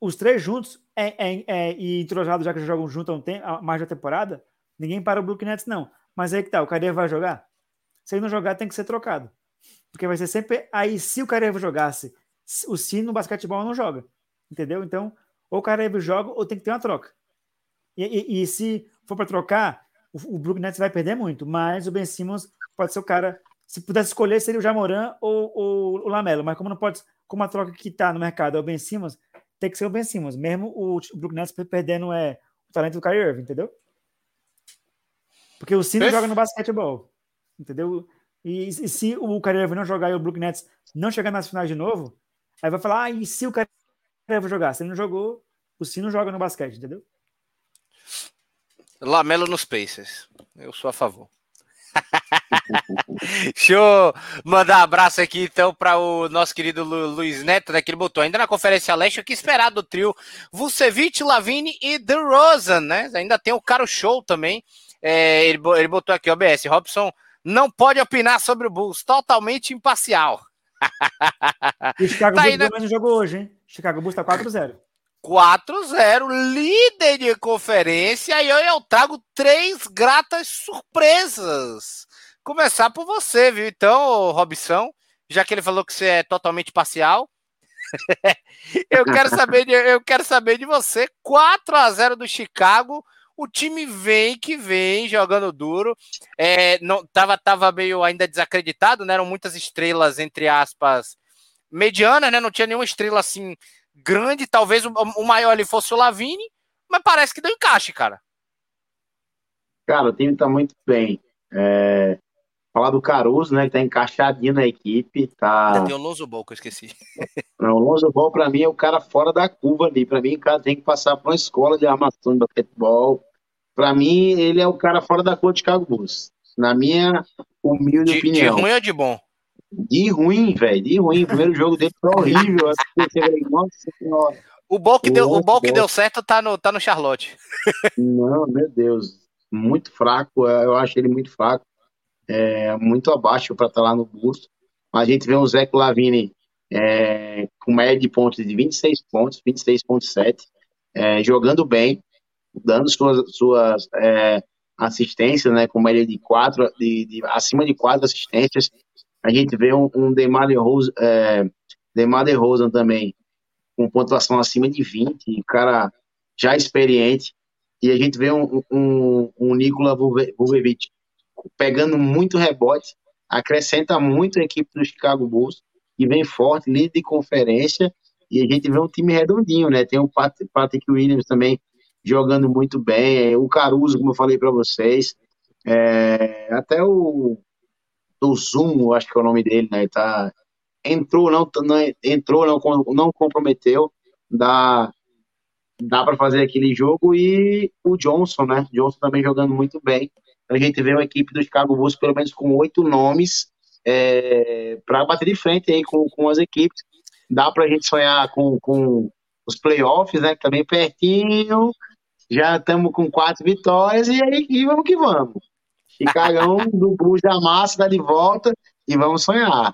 os três juntos é, é, é, e entrosados, já que jogam junto há, um tempo, mais da temporada, ninguém para o Brooklyn Nets, não. Mas aí que tá, o Kyrie vai jogar? Se ele não jogar, tem que ser trocado. Porque vai ser sempre. Aí, se o Kyrie jogasse, o Cine no basquetebol não joga. Entendeu? Então, ou o Kyrie joga ou tem que ter uma troca. E, e, e se for para trocar, o, o Brooklyn Nets vai perder muito, mas o Ben Simmons pode ser o cara. Se pudesse escolher, seria o Jamoran ou, ou o Lamelo, mas como não pode, como a troca que está no mercado é o Ben Simmons, tem que ser o Ben Simmons, mesmo o, Brooklyn Nets perdendo é, o talento do Kyrie Irving, entendeu? Porque o Simmons joga no basquetebol, entendeu? E, e, se o Kyrie Irving não jogar e o Brooklyn Nets não chegar nas finais de novo, aí vai falar, ah, e se o Kyrie Irving jogar? Se ele não jogou, o Simmons joga no basquete, entendeu? Lamelo nos Pacers. Eu sou a favor. (laughs) (laughs) Deixa eu mandar um abraço aqui então para o nosso querido Lu, Luiz Neto, né, que ele botou ainda na Conferência Leste, o que esperar do trio Vucevic, Lavine e DeRozan, né? Ainda tem o Caro Show também. É, ele, ele botou aqui, OBS, Robson não pode opinar sobre o Bulls, totalmente imparcial. o Chicago (laughs) tá Bulls na... jogou hoje, hein? Chicago Bulls tá 4-0. 4-0, líder de conferência, e eu, eu trago três gratas surpresas. Começar por você, viu? Então, Robson, já que ele falou que você é totalmente parcial, (laughs) eu quero saber de, eu quero saber de você. 4 a 0 do Chicago. O time vem que vem jogando duro. É, não tava, tava meio ainda desacreditado, né? Eram muitas estrelas entre aspas medianas, né? Não tinha nenhuma estrela assim grande, talvez o, o maior ali fosse o Lavini, mas parece que deu encaixe, cara. Cara, o time tá muito bem. É... Falar do Caruso, né, que tá encaixadinho na equipe, tá... Tem o Lonzo Ball, que eu esqueci. (laughs) Não, o Lonzo Ball, pra mim, é o cara fora da curva ali. Pra mim, o cara tem que passar por uma escola de armação de basquetebol. Pra mim, ele é o cara fora da cor de Chicago Bulls. Na minha humilde de, opinião. De ruim ou de bom? De ruim, velho, de ruim. O primeiro jogo dele foi horrível. O bom que, deu, o bom que deu certo tá no, tá no Charlotte. Não, meu Deus. Muito fraco. Eu acho ele muito fraco. É, muito abaixo para estar tá lá no. Mas a gente vê um Zé Lavine é, com média de pontos de 26 pontos, 26,7, é, jogando bem, dando suas, suas é, assistências, né, com média de quatro, de, de, acima de quatro assistências. A gente vê um, um DeMar DeRozan, é, DeMar DeRozan também, com pontuação acima de 20, cara já experiente. E a gente vê um, um, um Nikola pegando muito rebote, acrescenta muito a equipe do Chicago Bulls, e vem forte, líder de conferência, e a gente vê um time redondinho, né? Tem o Patrick Williams também jogando muito bem, o Caruso, como eu falei para vocês, é, até o do Zoom, acho que é o nome dele, né? Tá, entrou, não, não entrou, não, não comprometeu, dá, dá para fazer aquele jogo e o Johnson, né? Johnson também jogando muito bem. A gente vê uma equipe do Chicago Bulls pelo menos com oito nomes é, para bater de frente aí com, com as equipes. Dá para a gente sonhar com, com os playoffs, né? Também tá pertinho. Já estamos com quatro vitórias e aí e vamos que vamos. Chicagão (laughs) do Bulls da massa, dá de volta e vamos sonhar.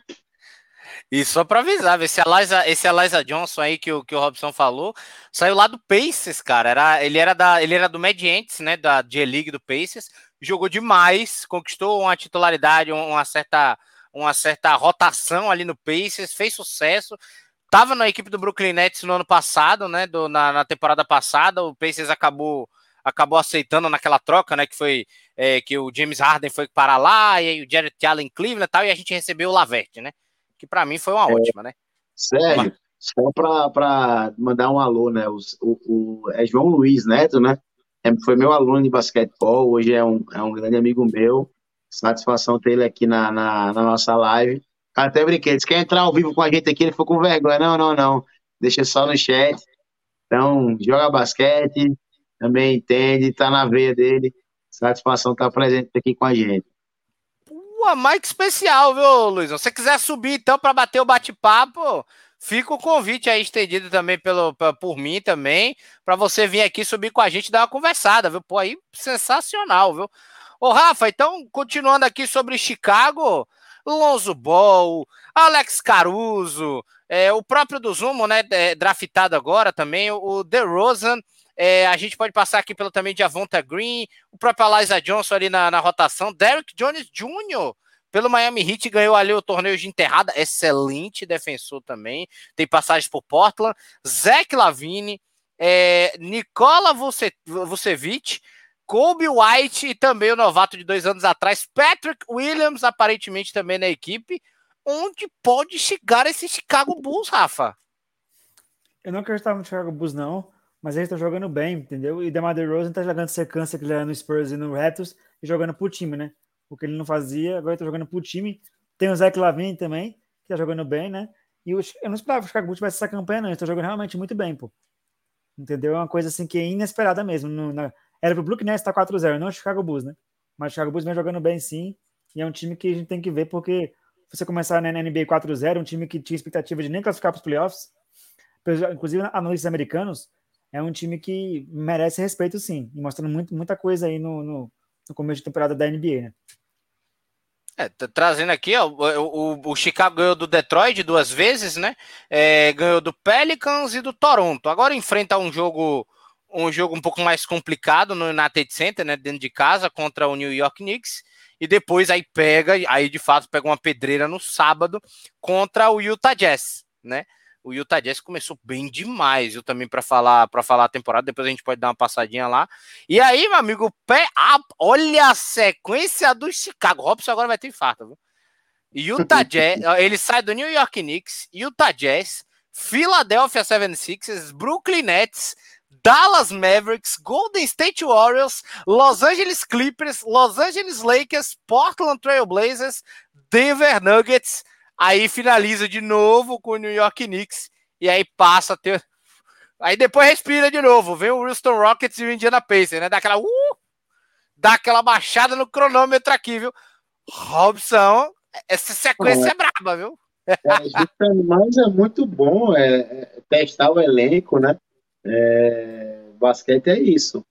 E só para avisar, esse Eliza, esse Eliza Johnson aí que o, que o Robson falou, saiu lá do Pacers, cara. Era, ele, era da, ele era do Medientes, né? Da G-League do Pacers. Jogou demais, conquistou uma titularidade, uma certa, uma certa rotação ali no Pacers, fez sucesso. Tava na equipe do Brooklyn Nets no ano passado, né? Do, na, na temporada passada. O Pacers acabou acabou aceitando naquela troca, né? Que foi é, que o James Harden foi para lá, e aí o Jared Allen em Cleveland e tal, e a gente recebeu o Laverte, né? que para mim foi uma é, ótima, né? Sério, Mas... só para mandar um alô, né? O, o, o, é João Luiz Neto, né? É, foi meu aluno de basquetebol, hoje é um, é um grande amigo meu. Satisfação ter ele aqui na, na, na nossa live. Até brinquei, disse, quer entrar ao vivo com a gente aqui? Ele ficou com vergonha. Não, não, não. Deixa só no chat. Então, joga basquete, também entende, tá na veia dele. Satisfação estar tá presente aqui com a gente uma mic especial, viu, Luiz? Se você quiser subir então para bater o bate-papo, fica o convite aí estendido também pelo, por mim também, para você vir aqui subir com a gente e dar uma conversada, viu? Pô, aí sensacional, viu? Ô, Rafa, então, continuando aqui sobre Chicago, Lonzo Ball, Alex Caruso, é, o próprio do Zumo, né, é, draftado agora também, o DeRozan, é, a gente pode passar aqui pelo também de Avonta Green, o próprio Eliza Johnson ali na, na rotação, Derrick Jones Jr., pelo Miami Heat, ganhou ali o torneio de enterrada, excelente defensor também, tem passagens por Portland, Zach Lavine, é, Nikola Vucevic, Kobe White e também o novato de dois anos atrás, Patrick Williams, aparentemente também na equipe, onde pode chegar esse Chicago Bulls, Rafa? Eu não acreditava no Chicago Bulls, não mas ele está jogando bem, entendeu? E DeMar DeRozan está jogando sequência que ele era no Spurs e no Raptors e jogando pro time, né? O que ele não fazia, agora está jogando pro time. Tem o Zach Lavine também, que está jogando bem, né? E eu não esperava que o Chicago Bulls tivesse essa campanha, não. Ele está jogando realmente muito bem, pô. Entendeu? É uma coisa assim que é inesperada mesmo. No, na... Era pro Brooklyn Nets tá 4-0, não o Chicago Bulls, né? Mas o Chicago Bulls vem jogando bem sim. E é um time que a gente tem que ver, porque você começar na NBA 4-0, um time que tinha expectativa de nem classificar para os playoffs, inclusive analistas americanos, é um time que merece respeito, sim, e mostrando muito, muita coisa aí no, no, no começo de temporada da NBA, né? É, tá trazendo aqui, ó, o, o, Chicago ganhou do Detroit duas vezes, né? É, ganhou do Pelicans e do Toronto. Agora enfrenta um jogo um jogo um pouco mais complicado no United Center, né? Dentro de casa contra o New York Knicks. E depois aí pega, aí de fato pega uma pedreira no sábado contra o Utah Jazz, né? O Utah Jazz começou bem demais, eu também para falar para falar a temporada, depois a gente pode dar uma passadinha lá. E aí, meu amigo, pé, olha a sequência do Chicago. Robson agora vai ter infarto, viu? Utah (laughs) Jazz, ele sai do New York Knicks, Utah Jazz, Philadelphia 76ers, Brooklyn Nets, Dallas Mavericks, Golden State Warriors, Los Angeles Clippers, Los Angeles Lakers, Portland Trail Blazers, Denver Nuggets, Aí finaliza de novo com o New York Knicks. E aí passa a ter. Aí depois respira de novo. Vem o Houston Rockets e o Indiana Pacers, né? Dá aquela. Uh, dá aquela baixada no cronômetro aqui, viu? Robson, essa sequência é, é braba, viu? É, mas é muito bom é, é, testar o elenco, né? É, basquete é isso.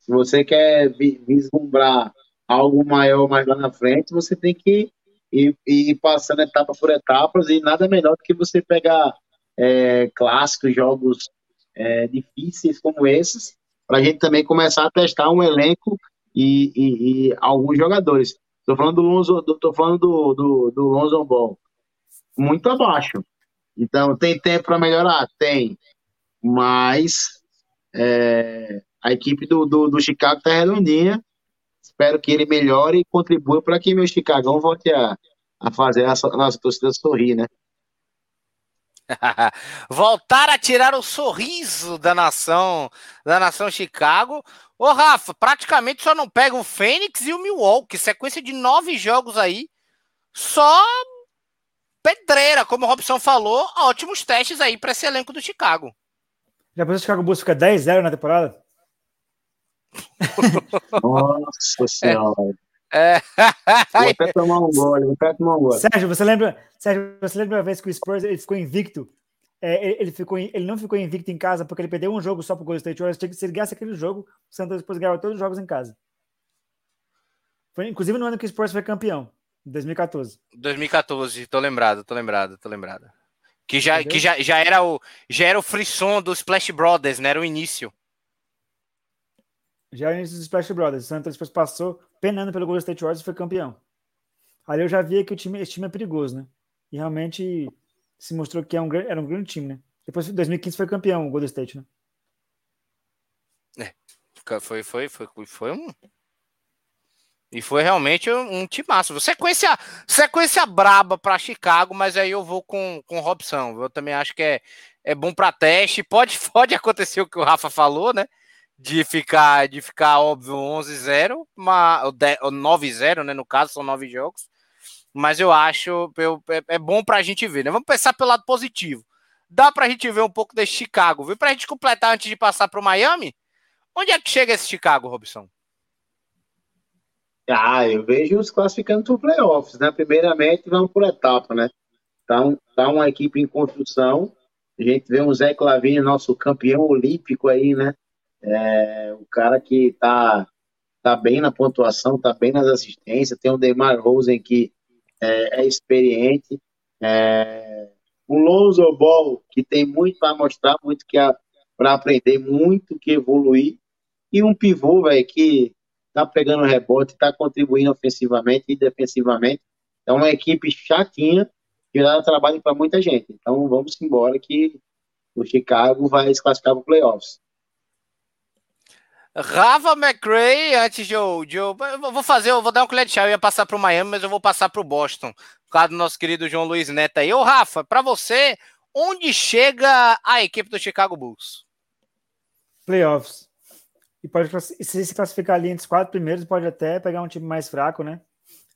Se você quer vislumbrar algo maior mais lá na frente, você tem que ir, ir passando etapa por etapas e nada melhor do que você pegar é, clássicos, jogos é, difíceis como esses, para a gente também começar a testar um elenco e, e, e alguns jogadores. Estou falando do Lonzo, tô falando do, do, do Lonzo Ball, muito abaixo. Então, tem tempo para melhorar? Tem. Mas é, a equipe do, do, do Chicago está redondinha. Espero que ele melhore e contribua para que meu Chicagão volte a, a fazer a nossa torcida sorrir, né? (laughs) Voltar a tirar o sorriso da nação, da nação Chicago. Ô, Rafa, praticamente só não pega o Fênix e o Milwaukee. Sequência de nove jogos aí. Só pedreira, como o Robson falou. Ótimos testes aí para esse elenco do Chicago. Já pensou que o Chicago Bulls fica 10-0 na temporada? (laughs) Nossa Senhora. É. Vou até tomar um gole, vou até tomar um gole. Sérgio, você lembra, Sérgio, você lembra uma vez que o Spurs ele ficou invicto? É, ele, ficou, ele não ficou invicto em casa porque ele perdeu um jogo só pro Golden State Warriors. Se ele ganhasse aquele jogo, o Santos depois ganhava todos os jogos em casa. Foi inclusive no ano que o Spurs foi campeão, em 2014. 2014, tô lembrado, tô lembrado, tô lembrado. Que já, que já, já era o já era o frisson dos Splash Brothers, né? Era o início. Já era o início dos Splash Brothers. O Santos depois passou penando pelo Golden State Warriors e foi campeão. Ali eu já via que o time, esse time é perigoso, né? E realmente se mostrou que é um, era um grande time, né? Depois, em 2015, foi campeão o Golden State, né? É, foi, foi, foi, foi um. E foi realmente um, timaço. Sequência, sequência braba para Chicago, mas aí eu vou com, com Robson. Eu também acho que é, é bom para teste. Pode, (laughs) pode acontecer o que o Rafa falou, né? De ficar, de ficar óbvio 11-0, ou 9-0, né? No caso, são nove jogos. Mas eu acho eu, é, é bom para a gente ver, né? Vamos pensar pelo lado positivo. Dá para a gente ver um pouco desse Chicago, viu? Para a gente completar antes de passar para o Miami. Onde é que chega esse Chicago, Robson? Ah, eu vejo os classificando para playoffs, né? Primeiramente, vamos por etapa, né? Tá, um, tá uma equipe em construção. A gente vê um Zé Clavinho, nosso campeão olímpico aí, né? É, o cara que tá, tá bem na pontuação, tá bem nas assistências. Tem o Demar Rosen que é, é experiente. É, o Lonzo Ball, que tem muito para mostrar, muito que para aprender, muito que evoluir. E um pivô, velho, que tá pegando rebote, tá contribuindo ofensivamente e defensivamente. É uma equipe chatinha que dá trabalho para muita gente. Então vamos embora que o Chicago vai se classificar para playoffs. Rava McRae, antes de eu, de eu, eu. vou fazer, eu vou dar um colher de chá. Eu ia passar para o Miami, mas eu vou passar para o Boston. Por causa do nosso querido João Luiz Neto aí. Ô, Rafa, para você, onde chega a equipe do Chicago Bulls? Playoffs. E pode se se classificar ali entre os quatro primeiros, pode até pegar um time mais fraco, né?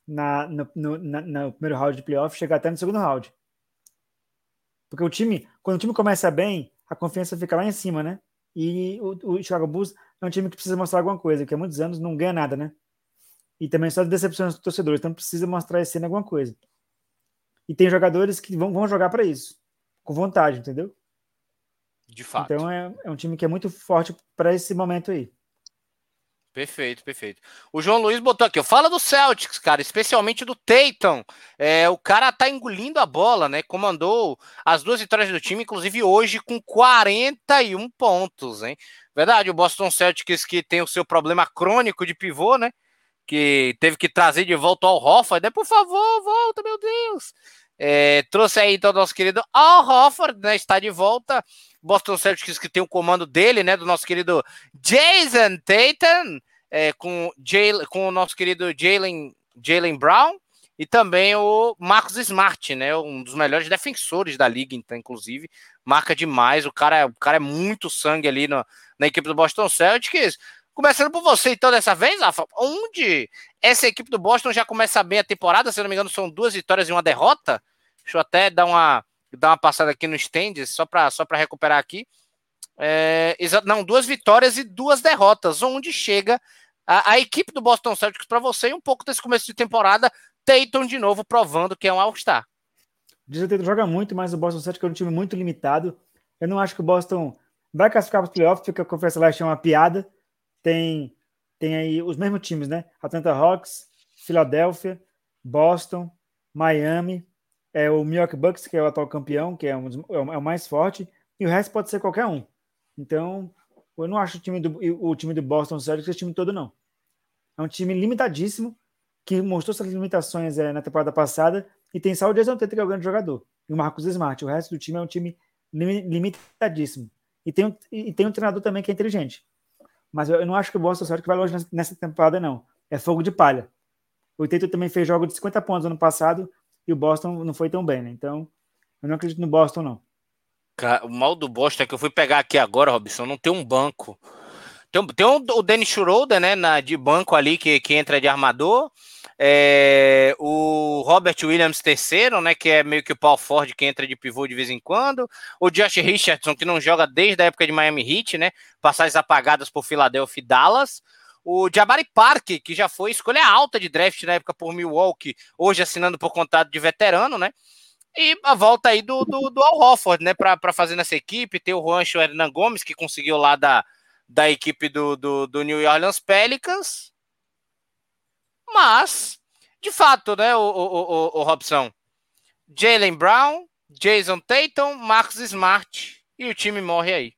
Na, no, no, na, no primeiro round de playoff, chegar até no segundo round. Porque o time, quando o time começa bem, a confiança fica lá em cima, né? E o, o Chicago Bulls é um time que precisa mostrar alguma coisa, que há muitos anos não ganha nada, né? E também só decepções dos torcedores, então precisa mostrar esse ano alguma coisa. E tem jogadores que vão, vão jogar para isso, com vontade, entendeu? De fato. Então é, é um time que é muito forte para esse momento aí. Perfeito, perfeito. O João Luiz botou aqui, fala do Celtics, cara, especialmente do Tatum. É, o cara tá engolindo a bola, né? Comandou as duas vitórias do time, inclusive hoje com 41 pontos, hein? Verdade, o Boston Celtics que tem o seu problema crônico de pivô, né? Que teve que trazer de volta ao Hofford, né? Por favor, volta, meu Deus. É, trouxe aí então nosso querido Al Hofford, né? Está de volta. Boston Celtics que tem o comando dele, né? Do nosso querido Jason Tatum, é, com, com o nosso querido Jalen Jalen Brown e também o Marcos Smart, né? Um dos melhores defensores da liga, então, inclusive, marca demais. O cara, o cara é muito sangue ali no, na equipe do Boston Celtics. Começando por você, então, dessa vez, Rafa, onde essa equipe do Boston já começa bem a temporada, se não me engano, são duas vitórias e uma derrota. Deixa eu até dar uma, dar uma passada aqui no stands, só para só recuperar aqui. É, não, duas vitórias e duas derrotas, onde chega a, a equipe do Boston Celtics para você e um pouco desse começo de temporada Tatum de novo provando que é um All-Star. Diz Tatum joga muito, mas o Boston Celtics é um time muito limitado. Eu não acho que o Boston vai classificar para os playoffs, porque a Conferência Leste é uma piada. Tem tem aí os mesmos times, né? Atlanta Hawks, Filadélfia, Boston, Miami, é o Milwaukee Bucks, que é o atual campeão, que é, um, é, é o mais forte, e o resto pode ser qualquer um. Então, eu não acho o time do, o time do Boston Celtics o time todo, não. É um time limitadíssimo, que mostrou suas limitações é, na temporada passada, e tem só o Jason Tatum, que é o grande jogador, e o Marcus Smart. O resto do time é um time limitadíssimo. E tem, um, e tem um treinador também que é inteligente. Mas eu, eu não acho que o Boston Celtics vai longe nessa temporada, não. É fogo de palha. O Tatum também fez jogo de 50 pontos ano passado, e o Boston não foi tão bem, né? Então, eu não acredito no Boston, não. O mal do Boston é que eu fui pegar aqui agora, Robson, não tem um banco. Tem, tem um, o Dennis Schroeder, né, na, de banco ali, que, que entra de armador. É, o Robert Williams terceiro, né, que é meio que o Paul Ford que entra de pivô de vez em quando. O Josh Richardson, que não joga desde a época de Miami Heat, né, passagens apagadas por Philadelphia e Dallas. O Jabari Park, que já foi escolha alta de draft na época por Milwaukee, hoje assinando por contrato de veterano, né? E a volta aí do, do, do Al Hofford, né, para fazer nessa equipe. Tem o Juancho Hernan Gomes, que conseguiu lá da, da equipe do, do, do New Orleans Pelicans. Mas, de fato, né, o, o, o, o Robson? Jalen Brown, Jason Tatum, Marcus Smart e o time morre aí.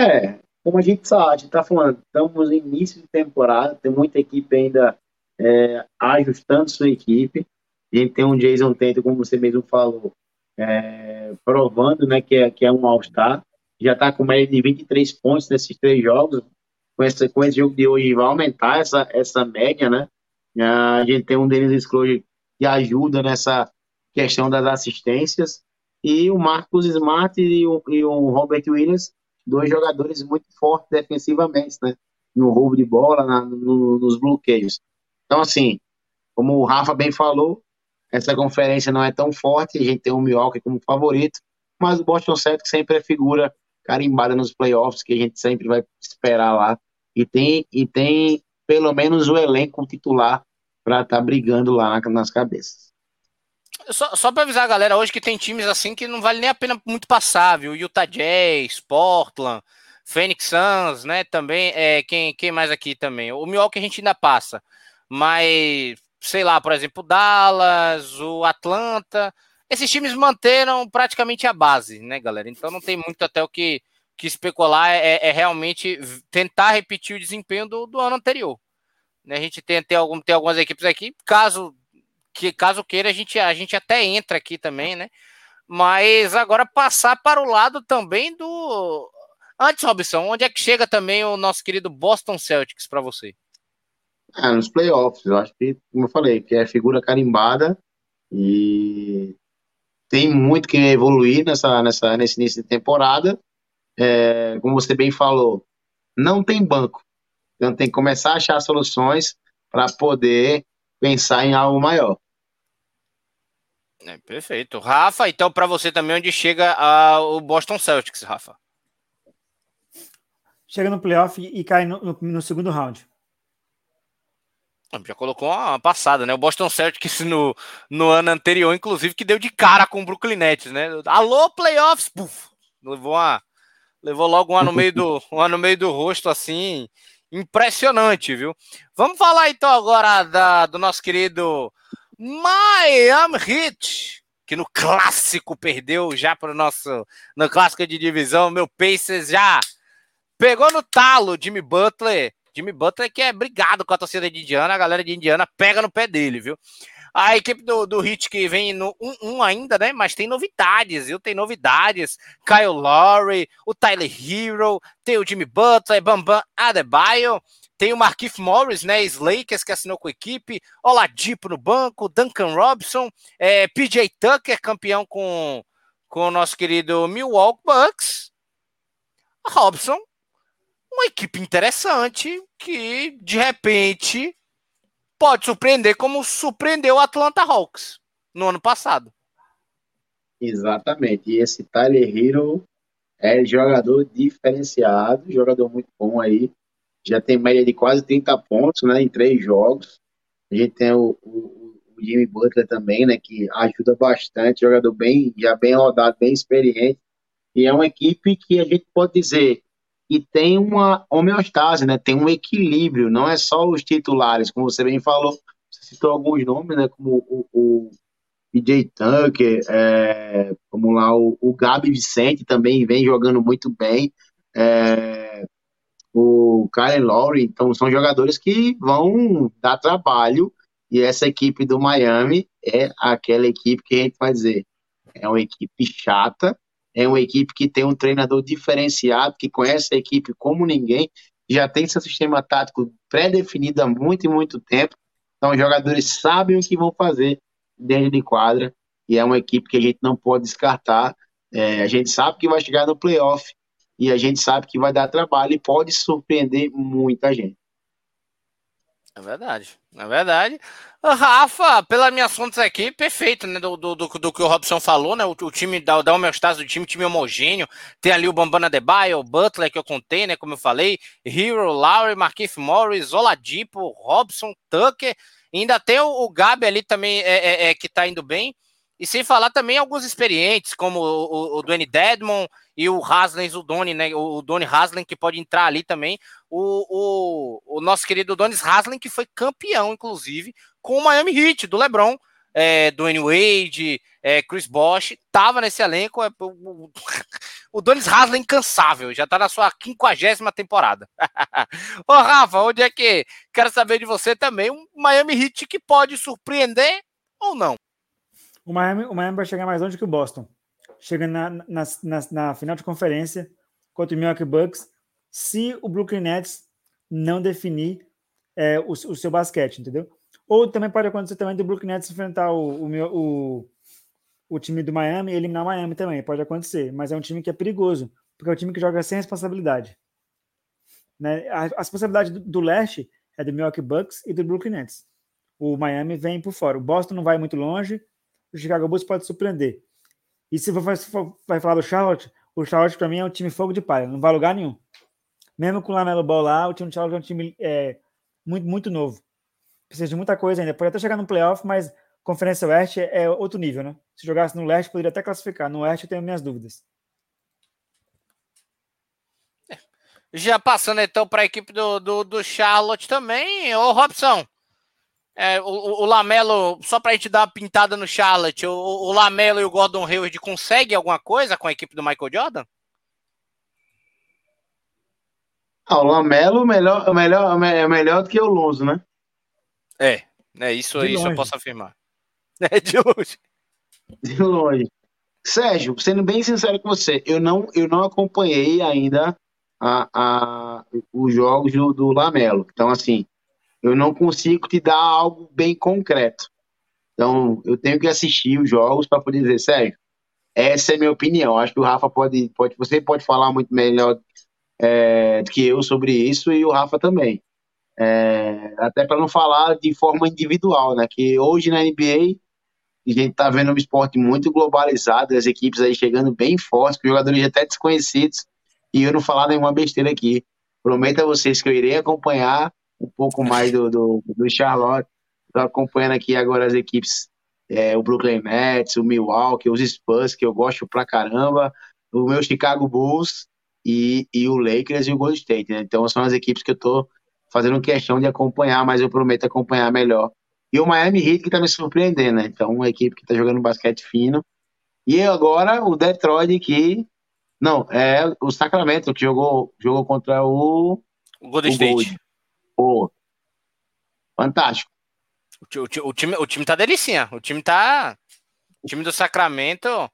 É, como a gente sabe, a gente está falando, estamos no início de temporada, tem muita equipe ainda é, ajustando sua equipe. A gente tem um Jason Tatum, como você mesmo falou, é, provando né, que, é, que é um All-Star. Já está com média de 23 pontos nesses três jogos. Com esse, com esse jogo de hoje vai aumentar essa, essa média, né? A gente tem um Dennis Scrooge que ajuda nessa questão das assistências. E o Marcos Smart e o, e o Robert Williams, dois jogadores muito fortes defensivamente, né? No roubo de bola, na, no, nos bloqueios. Então, assim, como o Rafa bem falou, essa conferência não é tão forte, a gente tem o Milwaukee como favorito, mas o Boston Celtics sempre é figura carimbada nos playoffs, que a gente sempre vai esperar lá, e tem, e tem pelo menos o elenco titular para estar tá brigando lá nas cabeças. Só, só avisar a galera hoje que tem times assim que não vale nem a pena muito passar, viu? Utah Jazz, Portland, Phoenix Suns, né? Também, é, quem, quem mais aqui também? O Milwaukee a gente ainda passa, mas sei lá, por exemplo, o Dallas, o Atlanta, esses times manteram praticamente a base, né, galera? Então não tem muito até o que, que especular, é, é realmente tentar repetir o desempenho do, do ano anterior. Né? A gente tem, tem, algum, tem algumas equipes aqui, caso que caso queira, a gente, a gente até entra aqui também, né? Mas agora passar para o lado também do. Antes, Robson, onde é que chega também o nosso querido Boston Celtics para você? É, nos playoffs, eu acho que, como eu falei, que é figura carimbada e tem muito que evoluir nessa, nessa, nesse início de temporada. É, como você bem falou, não tem banco. Então tem que começar a achar soluções para poder pensar em algo maior. É, perfeito. Rafa, então para você também onde chega a, o Boston Celtics, Rafa? Chega no playoff e cai no, no, no segundo round. Já colocou uma passada, né? O Boston Celtics no, no ano anterior, inclusive, que deu de cara com o Brooklyn Nets, né? Alô, playoffs! Puf, levou uma, levou logo um no meio do, um no meio do rosto, assim, impressionante, viu? Vamos falar então agora da, do nosso querido Miami Heat, que no clássico perdeu já para o nosso, no clássico de divisão, meu Pacers já pegou no talo, Jimmy Butler Jimmy Butler que é brigado com a torcida de Indiana, a galera de Indiana pega no pé dele, viu? A equipe do, do Hit que vem no 1-1 ainda, né? Mas tem novidades, viu? Tem novidades. Kyle Lowry, o Tyler Hero, tem o Jimmy Butler, Bambam Adebayo, tem o Markif Morris, né? Slakers que assinou com a equipe, Oladipo no banco, Duncan Robson, é, PJ Tucker, campeão com, com o nosso querido Milwaukee Bucks. Robson uma equipe interessante que, de repente, pode surpreender como surpreendeu o Atlanta Hawks no ano passado. Exatamente. E esse Tyler Hero é jogador diferenciado, jogador muito bom aí. Já tem média de quase 30 pontos né, em três jogos. A gente tem o, o, o Jimmy Butler também, né, que ajuda bastante, jogador bem, já bem rodado, bem experiente. E é uma equipe que a gente pode dizer e tem uma homeostase, né? Tem um equilíbrio, não é só os titulares, como você bem falou, você citou alguns nomes, né? Como o, o PJ Tucker, é, como lá o, o Gabi Vicente também vem jogando muito bem, é, o Kyle Lowry, então são jogadores que vão dar trabalho e essa equipe do Miami é aquela equipe que a gente vai dizer, é uma equipe chata, é uma equipe que tem um treinador diferenciado, que conhece a equipe como ninguém, já tem seu sistema tático pré-definido há muito e muito tempo, então os jogadores sabem o que vão fazer dentro de quadra e é uma equipe que a gente não pode descartar. É, a gente sabe que vai chegar no playoff e a gente sabe que vai dar trabalho e pode surpreender muita gente. É verdade, é verdade. Rafa, pelas minhas fontes aqui, perfeito, né? Do, do, do, do que o Robson falou, né? O, o time da, da homeostase do time, time homogêneo. Tem ali o Bambana Debaio, o Butler, que eu contei, né? Como eu falei, Hero, Lowry, Marquinhos Morris, Oladipo, Robson, Tucker ainda tem o, o Gabi ali também é, é, é, que tá indo bem. E sem falar também alguns experientes, como o, o, o Dwayne Dedmon e o Haslem, o né? O, Doni Haslem, que pode entrar ali também. O, o, o nosso querido Donis Haslem, que foi campeão, inclusive, com o Miami Heat, do LeBron. É, Dwayne Wade, é, Chris Bosh, tava nesse elenco. É, o, o (laughs) Donis Haslem incansável, já tá na sua quinquagésima temporada. (laughs) Ô, Rafa, onde é que quero saber de você também? Um Miami Heat que pode surpreender ou não? O Miami, o Miami vai chegar mais longe que o Boston. Chega na, na, na, na final de conferência contra o Milwaukee Bucks, se o Brooklyn Nets não definir é, o, o, seu basquete, entendeu? Ou também pode acontecer também do Brooklyn Nets enfrentar o, o, o time do Miami e eliminar o Miami também, pode acontecer, mas é um time que é perigoso, porque é um time que joga sem responsabilidade. Né? A, a responsabilidade do, do, leste é do Milwaukee Bucks e do Brooklyn Nets. O Miami vem por fora. O Boston não vai muito longe, o Chicago Bulls pode surpreender. E se for, vai falar do Charlotte, o Charlotte para mim é um time fogo de palha, não vai lugar nenhum. Mesmo com o Lamelo Ball lá, o time do Charlotte é um time é, muito, muito novo. Precisa de muita coisa ainda. Pode até chegar no playoff, mas Conferência Oeste é outro nível, né? Se jogasse no Leste, poderia até classificar. No Oeste, eu tenho minhas dúvidas. É. Já passando então para a equipe do, do, do, Charlotte também, ô Robson. É, o, o, Lamelo, só para a gente dar uma pintada no Charlotte, o, o Lamelo e o Gordon Hayward conseguem alguma coisa com a equipe do Michael Jordan? Ah, o Lamelo melhor, melhor, é melhor do que o Lonzo, né? É, é isso, isso eu posso afirmar. (laughs) É de longe. De longe. Sérgio, sendo bem sincero com você, eu não, eu não acompanhei ainda a, a, os jogos do, do Lamelo. Então, assim, eu não consigo te dar algo bem concreto. Então, eu tenho que assistir os jogos para poder dizer, Sérgio, essa é a minha opinião. Acho que o Rafa pode, pode você pode falar muito melhor é, do que eu sobre isso e o Rafa também. É, até para não falar de forma individual, né? Que hoje na NBA a gente tá vendo um esporte muito globalizado, as equipes aí chegando bem fortes, com jogadores até desconhecidos, e eu não falar nenhuma besteira aqui. Prometo a vocês que eu irei acompanhar um pouco mais do, do, do Charlotte. Estou acompanhando aqui agora as equipes, é, o Brooklyn Nets, o Milwaukee, os Spurs, que eu gosto pra caramba, o meu Chicago Bulls e, e o Lakers e o Golden State. Né? Então são as equipes que eu estou fazendo questão de acompanhar, mas eu prometo acompanhar melhor e o Miami Heat que tá me surpreendendo, né? Então, uma equipe que tá jogando basquete fino. E agora o Detroit que. Não, é o Sacramento que jogou, jogou contra o. O Golden State. Pô, fantástico. O, o, o, time, o time tá delicinha. O time tá. O time do Sacramento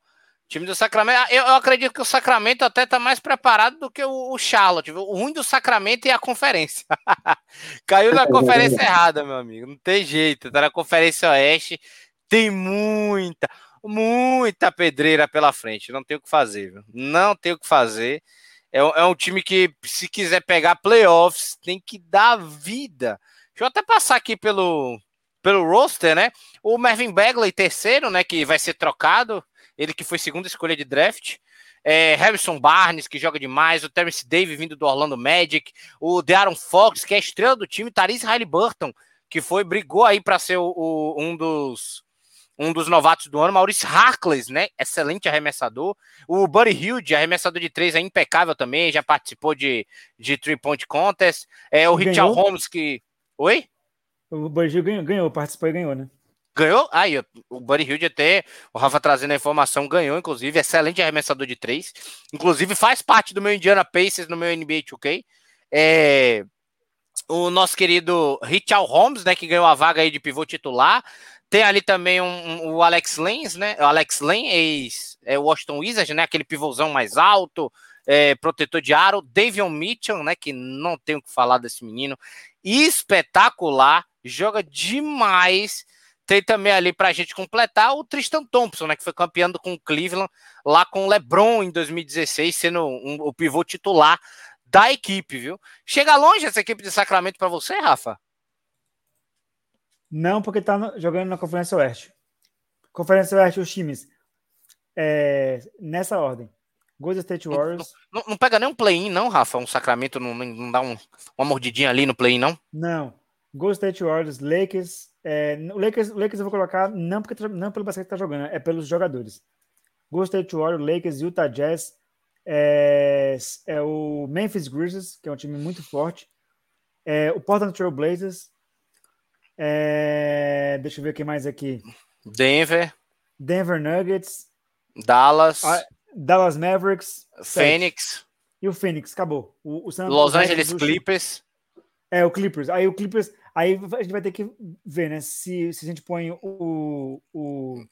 time do Sacramento, eu, eu, acredito que o Sacramento até está mais preparado do que o, o, Charlotte. O ruim do Sacramento é a conferência. (laughs) Caiu na conferência errada, meu amigo. Não tem jeito. Tá na conferência oeste. Tem muita, muita pedreira pela frente. Não tem o que fazer, viu? Não tem o que fazer. É, é um time que, se quiser pegar playoffs, tem que dar vida. Deixa eu até passar aqui pelo, pelo roster, né? O Mervyn Bagley, terceiro, né? Que vai ser trocado ele que foi segunda escolha de draft. É, Harrison Barnes, que joga demais, o Terence Davis vindo do Orlando Magic, o De'Aaron Fox, que é estrela do time, Tarice Halliburton, que foi, brigou aí para ser o, o, um dos um dos novatos do ano, Maurício Harkless, né? Excelente arremessador. O Buddy Hilde, arremessador de três, é impecável também, já participou de, de three point contest. É o Richard Holmes que. Oi? O Buddy Hilde ganhou, ganhou, participou e ganhou, né? Ganhou? Aí, o Buddy Hilde até, o Rafa trazendo a informação, ganhou, inclusive, excelente arremessador de três. Inclusive, faz parte do meu Indiana Pacers no meu NBA 2K. É, o nosso querido Richard Holmes, né, que ganhou a vaga aí de pivô titular. Tem ali também um, um, o Alex Lenz, né? O Alex Len, ex é o Washington Wizards, né? Aquele pivôzão mais alto, é, protetor de aro. Davion Mitchell, né? Que não tenho o que falar desse menino. Espetacular, joga demais. Tem também ali para a gente completar o Tristan Thompson, né? Que foi campeão com o Cleveland lá com o LeBron em 2016, sendo um, o pivô titular da equipe, viu? Chega longe essa equipe de Sacramento para você, Rafa? Não, porque tá jogando na Conferência Oeste. Conferência Oeste, os times. É, nessa ordem. Golden State Warriors. Não, não, não pega nem um play-in, não, Rafa? Um Sacramento não, não dá um, uma mordidinha ali no play-in, não? Não. Golden State Warriors, Lakers. É, o Lakers, Lakers eu vou colocar não, porque, tá, não pelo basquete que tá jogando, é pelos jogadores. Golden State Warriors, Lakers, Utah Jazz. É, é o Memphis Grizzlies, que é um time muito forte. É, o Portland Trail Blazers, é, deixa eu ver o que mais aqui. Denver. Denver Nuggets. Dallas. Ah, Dallas Mavericks. Phoenix. E o Phoenix, acabou. O, o Los Angeles Clippers. É, o Clippers. Aí o Clippers. Aí a gente vai ter que ver, né? Se, se a gente põe o. o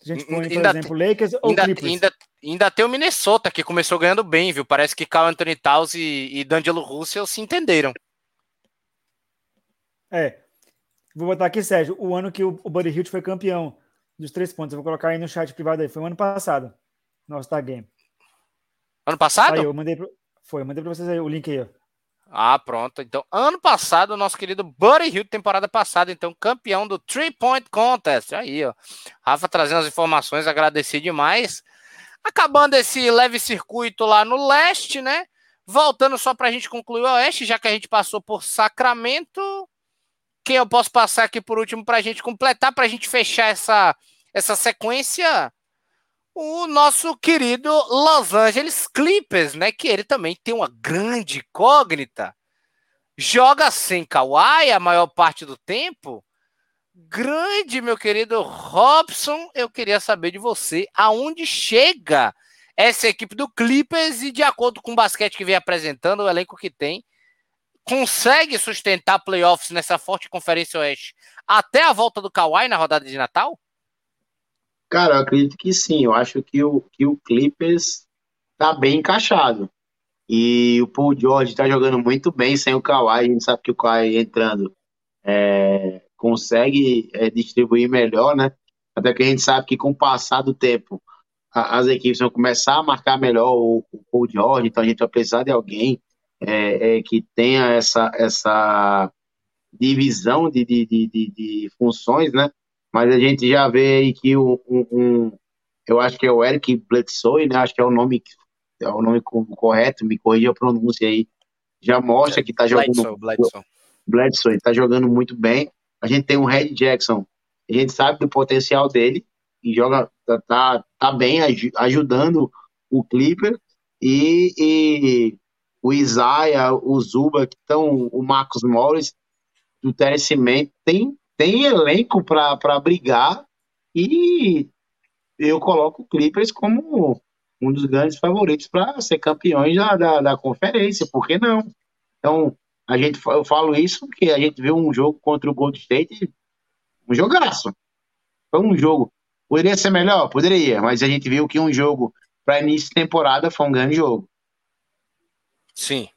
se a gente põe, por ainda exemplo, tem, Lakers ou ainda, Clippers. Ainda, ainda tem o Minnesota, que começou ganhando bem, viu? Parece que Carl Anthony Towns e, e D'Angelo Russell se entenderam. É. Vou botar aqui, Sérgio, o ano que o, Buddy Hilt foi campeão dos três pontos. Eu vou colocar aí no chat privado aí. Foi o ano passado. Nosso Star Game. Ano passado? Aí, eu mandei pro... Foi, eu mandei para vocês aí o link aí, ó. Ah, pronto. Então, ano passado, o nosso querido Buddy Hill, temporada passada, então, campeão do Three Point Contest. Aí, ó. Rafa trazendo as informações, agradeci demais. Acabando esse leve circuito lá no leste, né? Voltando só para a gente concluir o oeste, já que a gente passou por Sacramento, quem eu posso passar aqui por último para a gente completar, para a gente fechar essa, essa sequência? O nosso querido Los Angeles Clippers, né? Que ele também tem uma grande incógnita. Joga sem Kawhi a maior parte do tempo. Grande, meu querido Robson, eu queria saber de você aonde chega essa equipe do Clippers e de acordo com o basquete que vem apresentando, o elenco que tem, consegue sustentar playoffs nessa forte Conferência Oeste até a volta do Kawhi na rodada de Natal? Cara, eu acredito que sim. Eu acho que o, que o Clippers tá bem encaixado. E o Paul George tá jogando muito bem sem o Kawhi. A gente sabe que o Kawhi entrando é, consegue é, distribuir melhor, né? Até que a gente sabe que com o passar do tempo a, as equipes vão começar a marcar melhor o, o Paul George. Então a gente vai precisar de alguém é, é, que tenha essa, essa divisão de, de, de, de, funções, né? Mas a gente já vê aí que um, um, eu acho que é o Eric Bledsoe, né? Acho que é o nome é o nome correto, me corrija a pronúncia aí. Já mostra que tá jogando Bledsoe, Bledsoe. Bledsoe tá jogando muito bem. A gente tem um Red Jackson, a gente sabe do potencial dele e joga tá, tá, tá bem ajudando o Clipper e, e o Isaiah, o Zuba, que estão, o Marcos Morris, do Terence Mann, tem, tem elenco para brigar e eu coloco o Clippers como um dos grandes favoritos para ser campeões da, da, da, conferência, por que não? Então, a gente, eu falo isso porque a gente viu um jogo contra o Gold State, um jogaço. Foi um jogo. Poderia ser melhor? Poderia, mas a gente viu que um jogo para início de temporada foi um grande jogo. Sim.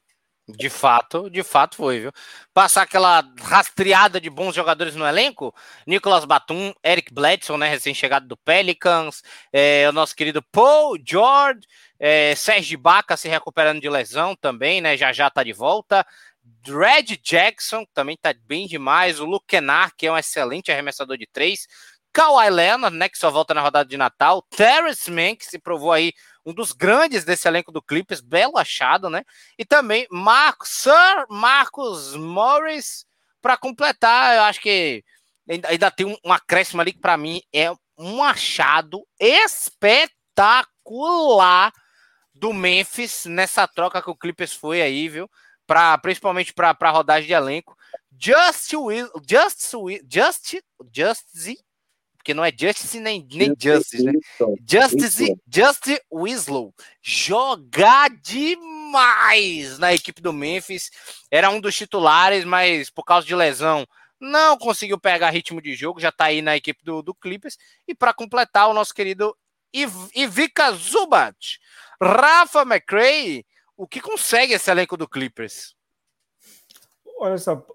De fato, de fato foi, viu? Passar aquela rastreada de bons jogadores no elenco, Nicolas Batum, Eric Bledson, né, recém-chegado do Pelicans, é, o nosso querido Paul George, é, Sérgio Baca se recuperando de lesão também, né, já já tá de volta, Dredd Jackson também tá bem demais, o Luke Kennard, que é um excelente arremessador de três, Kawhi Leonard, né, que só volta na rodada de Natal, Terrence Mann, que se provou aí um dos grandes desse elenco do Clippers, belo achado, né? E também Marcos, Sir Marcos Morris para completar, eu acho que ainda, tem um, acréscimo ali que para mim é um achado espetacular do Memphis nessa troca que o Clippers foi aí, viu? Pra, principalmente para rodagem de elenco. Just, just, just, just, porque não é Justice nem, nem Justice, né? Justice, Just Winslow jogar demais na equipe do Memphis. Era um dos titulares, mas por causa de lesão não conseguiu pegar ritmo de jogo, já tá aí na equipe do, do Clippers. E para completar, o nosso querido Iv, Ivica Zubat, Rafa McCray, o que consegue esse elenco do Clippers? Olha só,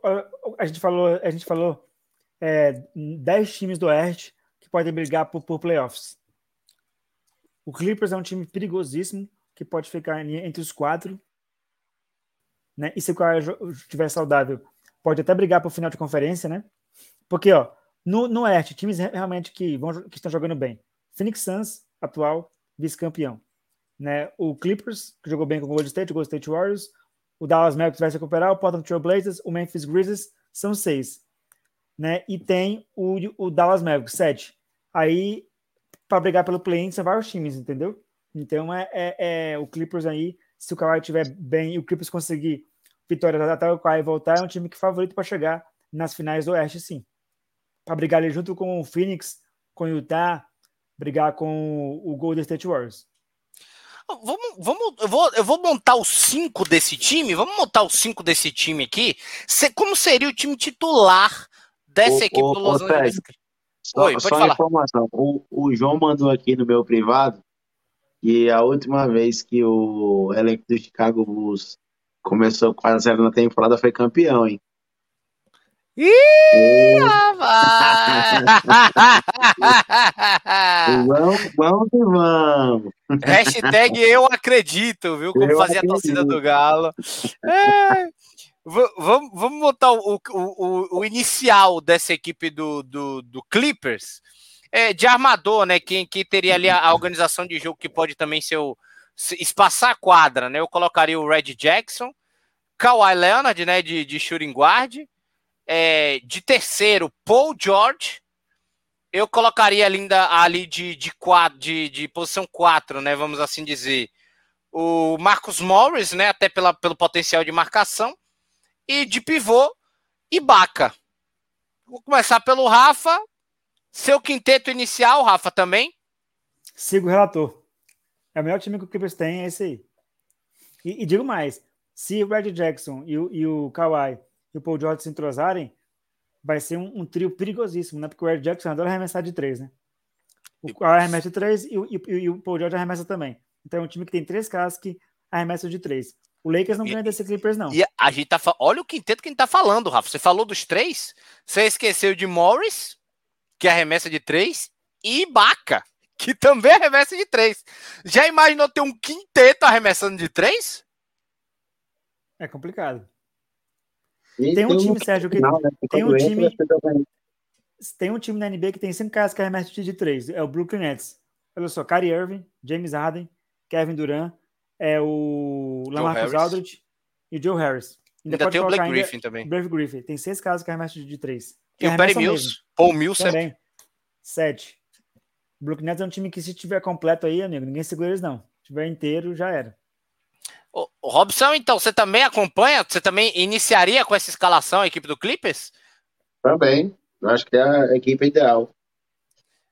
a gente falou, a gente falou é, 10 times do Oeste que podem brigar por, por playoffs. O Clippers é um time perigosíssimo que pode ficar entre os quatro. Né? E se o cara estiver saudável, pode até brigar para o final de conferência, né? Porque, ó, no, no Oeste, times realmente que, vão, que estão jogando bem. Phoenix Suns, atual vice-campeão. Né? O Clippers, que jogou bem com o Golden State, o Golden State Warriors. O Dallas Mavericks vai se recuperar, o Portland Trail Blazers, o Memphis Grizzlies, são seis. Né? E tem o, o Dallas Mavericks, sete. Aí, para brigar pelo play-in, são vários times, entendeu? Então, é, é, é, o Clippers aí, se o Kawhi estiver bem e o Clippers conseguir vitória até o Kawhi voltar, é um time que favorito para chegar nas finais do Oeste, sim. Para brigar ali junto com o Phoenix, com o Utah, brigar com o Golden State Warriors. Vamos, vamos, eu, vou, eu vou montar os cinco desse time. Vamos montar os cinco desse time aqui. como seria o time titular dessa o, equipe o, do Los Angeles? Só, Oi, só informação. O, o João mandou aqui no meu privado que a última vez que o elenco do Chicago Bulls começou 4 a 0 na temporada foi campeão, hein? Ih, (laughs) rapaz! vamos, vamos que vamos. Hashtag eu acredito, viu? Como eu fazia acredito. a torcida do Galo. É, (laughs) vamos, vamos botar o, o, o, inicial dessa equipe do, do, do Clippers. É, de armador, né? Quem, quem teria ali a, a, organização de jogo que pode também ser o. espaçar a quadra, né? Eu colocaria o Red Jackson, Kawhi Leonard, né? De, de shooting guard é, de terceiro, Paul George. Eu colocaria ali, ali de, de, quadro, de, de posição 4, né? Vamos assim dizer. O Marcos Morris, né? Até pela, pelo potencial de marcação. E de pivô, Ibaka. Vou começar pelo Rafa. Seu quinteto inicial, Rafa, também? Sigo o relator. É o melhor time que o Clippers tem, é esse aí. E, e digo mais: se o Red Jackson e o, e o Kawhi e o Paul George se entrosarem, vai ser um, um trio perigosíssimo, né? Porque o Ed Jackson adora arremessar de três, né? O Kawhi arremessa de três e, e, e, o Paul George arremessa também. Então é um time que tem três caras que arremessam de três. O Lakers não ganha desse Clippers, não. E a gente tá Olha o quinteto que a gente tá falando, Rafa. Você falou dos três, você esqueceu de Morris, que arremessa de três, e Baca, que também arremessa de três. Já imaginou ter um quinteto arremessando de três? É complicado. tem um time, Sérgio, que final, né? tem um time. Tem um time na NBA que tem cinco caras que arremessam de três. É o Brooklyn Nets. Olha só, Kyrie Irving, James Harden, Kevin Durant, é o Lamarcus Aldridge e o Joe Harris. Ainda, ainda tem o Blake Griffin também. Blake Griffin. Tem seis caras que arremessam de três. E o Perry Mills. Paul Mills também. Sete. O Brooklyn Nets é um time que se tiver completo aí, amigo, ninguém segura eles não. Se tiver inteiro, já era. O, Robson, então, você também acompanha? Você também iniciaria com essa escalação a equipe do Clippers? Também. Eu acho que é a equipe ideal.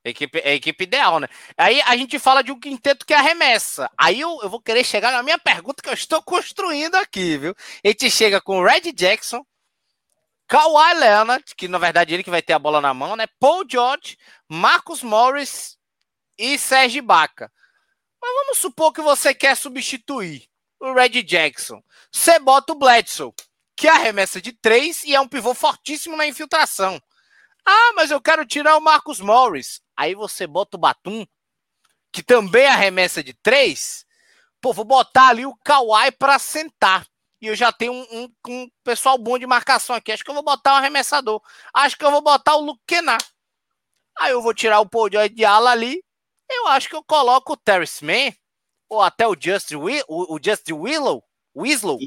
Equipe, é a equipe ideal, né? Aí a gente fala de um quinteto que arremessa. Aí eu, eu vou querer chegar na minha pergunta que eu estou construindo aqui, viu? A gente chega com o Red Jackson, Kawhi Leonard, que na verdade ele que vai ter a bola na mão, né? Paul George, Marcus Morris e Sérgio Baca. Mas vamos supor que você quer substituir o Red Jackson. Você bota o Bledsoe, que arremessa de três e é um pivô fortíssimo na infiltração. Ah, mas eu quero tirar o Marcus Morris. Aí você bota o Batum, que também arremessa de três. Pô, vou botar ali o Kawhi para sentar. E eu já tenho um, um, um, pessoal bom de marcação aqui. Acho que eu vou botar um arremessador. Acho que eu vou botar o Luke. Aí eu vou tirar o Paul de ala ali. Eu acho que eu coloco o Terrence Mann ou até o Just, o, o Just Willow, Winslow,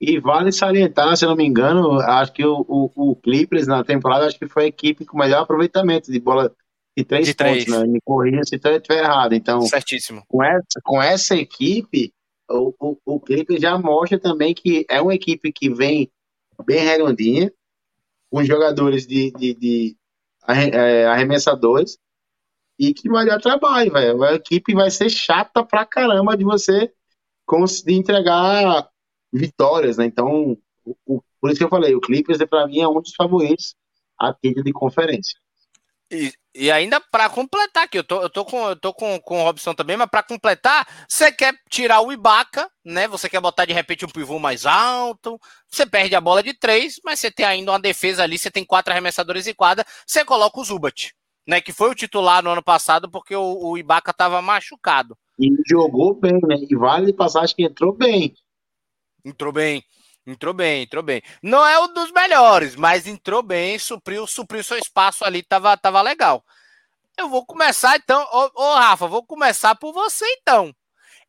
E vale salientar, se não me engano, acho que o, o, o Clippers na temporada acho que foi a equipe com melhor aproveitamento de bola de três De pontos, três. né? Me corrija se eu estiver errado. Então, Certíssimo. com essa, com essa equipe, o, o, o Clippers já mostra também que é uma equipe que vem bem redondinha, com jogadores de, de, de é, arremessadores, e que vai dar trabalho, velho. A equipe vai ser chata pra caramba de você conseguir entregar vitórias, né? Então, o- o- por isso que eu falei, o Clippers, pra mim, é um dos favoritos a título de conferência. E, e ainda para completar aqui, eu tô, eu tô, com, eu tô com, com o Robson também, mas para completar, você quer tirar o Ibaka, né? Você quer botar de repente um pivô mais alto, você perde a bola de três, mas você tem ainda uma defesa ali, você tem quatro arremessadores em quadra, você coloca o Zubat, né? Que foi o titular no ano passado porque o, o Ibaka tava machucado. E jogou bem, né? E vale de passagem que entrou bem. Entrou bem, entrou bem, entrou bem. Não é um dos melhores, mas entrou bem, supriu, supriu seu espaço ali, tava, tava legal. Eu vou começar então, ô, ô Rafa, vou começar por você então.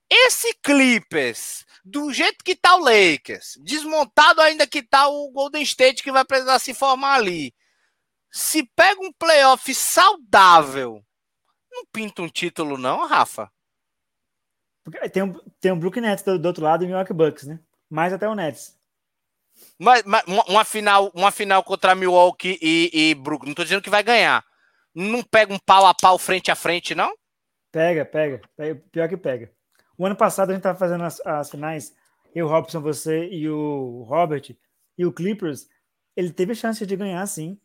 Esse Clippers, do jeito que tá o Lakers, desmontado ainda que tá o Golden State que vai precisar se formar ali. Se pega um playoff saudável, não pinta um título não, Rafa? Tem tem um Brooklyn Nets do, do outro lado e o Milwaukee Bucks, né? Mais até o Nets. Mas, mas uma, final, uma final contra Milwaukee e, e Brooklyn, não tô dizendo que vai ganhar. Não pega um pau a pau frente a frente, não? Pega, pega. pega pior que pega. O ano passado a gente tava fazendo as, as finais, eu, Robson, você e o Robert, e o Clippers, ele teve chance de ganhar, sim.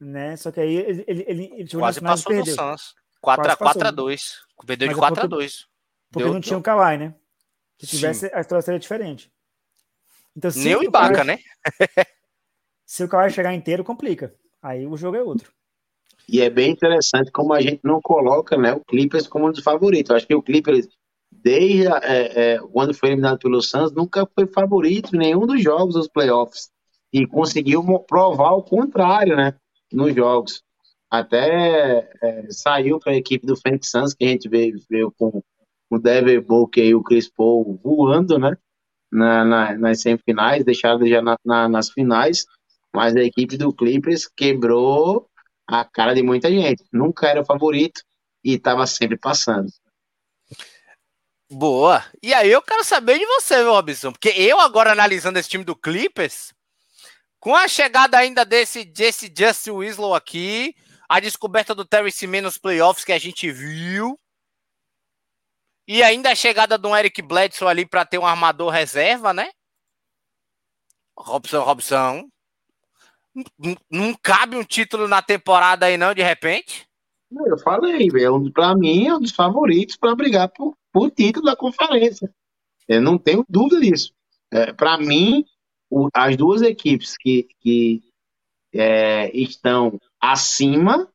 Né? Só que aí ele, ele, ele, ele chegou Quase e passou no perdeu. Suns. 4 a Quase passou. 4 a 2. Perdeu de Mas é 4 a porque- 2. Porque não tinha o Kawhi, né? Se tivesse, a história seria diferente. Então, se Nem o Ibaka, né? (laughs) Se o Kawhi chegar inteiro, complica. Aí o jogo é outro. E é bem interessante como a gente não coloca né, o Clippers como um dos favoritos. Eu acho que o Clippers, desde é, é, quando foi eliminado pelo Suns, nunca foi favorito em nenhum dos jogos dos playoffs. E conseguiu provar o contrário né, nos jogos. Até é, saiu para a equipe do Phoenix Suns, que a gente veio, veio com o Devin Booker e o Chris Paul voando né, na, na- nas semifinais, deixaram já na- na- nas finais. Mas a equipe do Clippers quebrou a cara de muita gente. Nunca era favorito e estava sempre passando. Boa. E aí eu quero saber de você, Robson. Porque eu agora analisando esse time do Clippers, com a chegada ainda desse, desse Justin Winslow aqui, a descoberta do Terry Seaman nos playoffs que a gente viu, e ainda a chegada de um Eric Bledsoe ali para ter um armador reserva, né? Robson, Robson. Não- cabe um título na temporada aí não, de repente? Eu falei, velho, para mim é um dos favoritos para brigar por, por título da conferência. Eu não tenho dúvida disso. É, para mim, o- as duas equipes que, que é, estão acima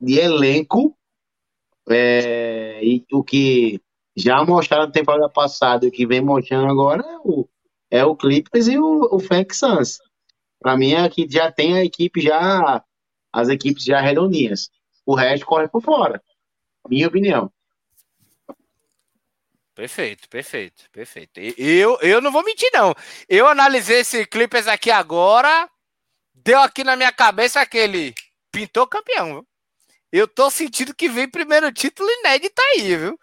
de elenco é, e o que já mostraram na temporada passada e que vem mostrando agora é o, é o Clippers e o, o Phoenix Suns. Para mim é já tem a equipe já as equipes já redondinhas. O resto corre por fora. Minha opinião. Perfeito, perfeito, perfeito. Eu, eu não vou mentir, não. Eu analisei esse Clippers aqui agora, deu aqui na minha cabeça aquele pintou campeão. Eu tô sentindo que vem primeiro título inédito aí, viu?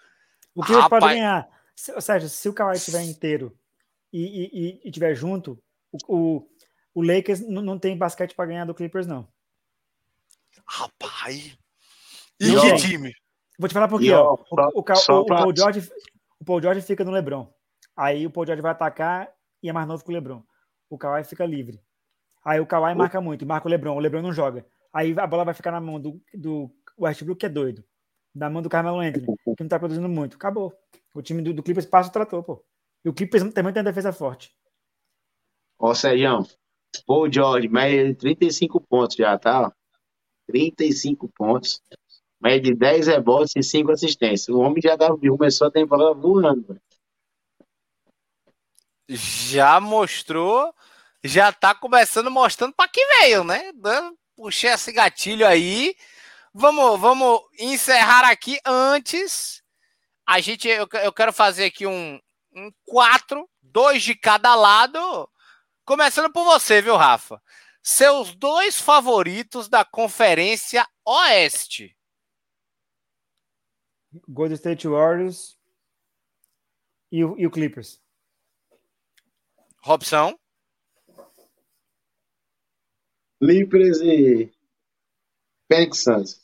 O que ele pode Rapaz. ganhar? Se- Sérgio, se o Kawhi estiver inteiro e, e, e, e tiver junto, o, o, o Lakers não, tem basquete para ganhar do Clippers, não. Rapaz. E, E ó, que time? Vou te falar por quê, ó. O, o, o- Paul George, o Paul George fica no LeBron. Aí o Paul George vai atacar e é mais novo que o LeBron. O Kawhi fica livre. Aí o Kawhi marca muito, e marca o LeBron. O LeBron não joga. Aí a bola vai ficar na mão do, do Westbrook, que é doido. Na mão do Carmelo Anthony, (laughs) que não tá produzindo muito. Acabou. O time do, do Clippers passa o trator, pô. E o Clippers também tem uma defesa forte. Ó, Sérgio, Paul George, média de 35 pontos já, tá? ó. 35 pontos. Média de 10 rebotes e 5 assistências. O homem já dá, começou a temporada voando. velho. Já mostrou, já tá começando mostrando para que veio, né? Puxei esse gatilho aí. Vamos, vamos encerrar aqui antes. A gente, eu, eu quero fazer aqui um, um 4 dois de cada lado. Começando por você, viu, Rafa? Seus dois favoritos da Conferência Oeste. Golden State Warriors e o, e o Clippers. Robson. Clippers e Phoenix Suns.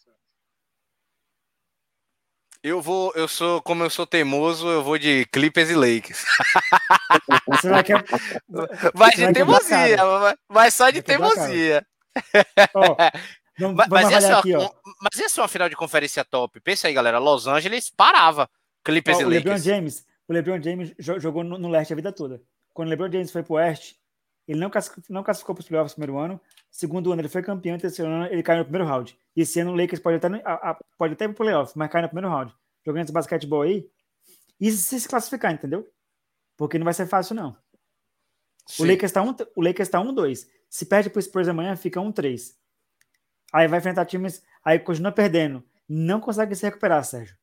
Eu vou, eu sou, como eu sou teimoso, eu vou de Clippers e Lakers. (laughs) Você vai, vai de teimosia, vai só de teimosia. Oh, (laughs) vamos, mas, vamos essa, aqui, ó. mas essa é uma final de conferência top. Pensa aí, galera. Los Angeles parava Clippers oh, e o Lakers. LeBron James, o LeBron James jogou no, no leste a vida toda. Quando o LeBron James foi pro oeste, ele não classificou, não classificou para os playoffs no primeiro ano. Segundo ano, ele foi campeão. Terceiro ano, ele caiu no primeiro round. E esse ano, o Lakers pode até, a, a, pode até ir para o playoff, mas cai no primeiro round. Jogando esse basquetebol aí. E se se classificar, entendeu? Porque não vai ser fácil, não. Sim. O Lakers está um, o Lakers tá 1-2. Se perde para o Spurs amanhã, fica 1-3. Aí vai enfrentar times. Aí continua perdendo. Não consegue se recuperar, Sérgio.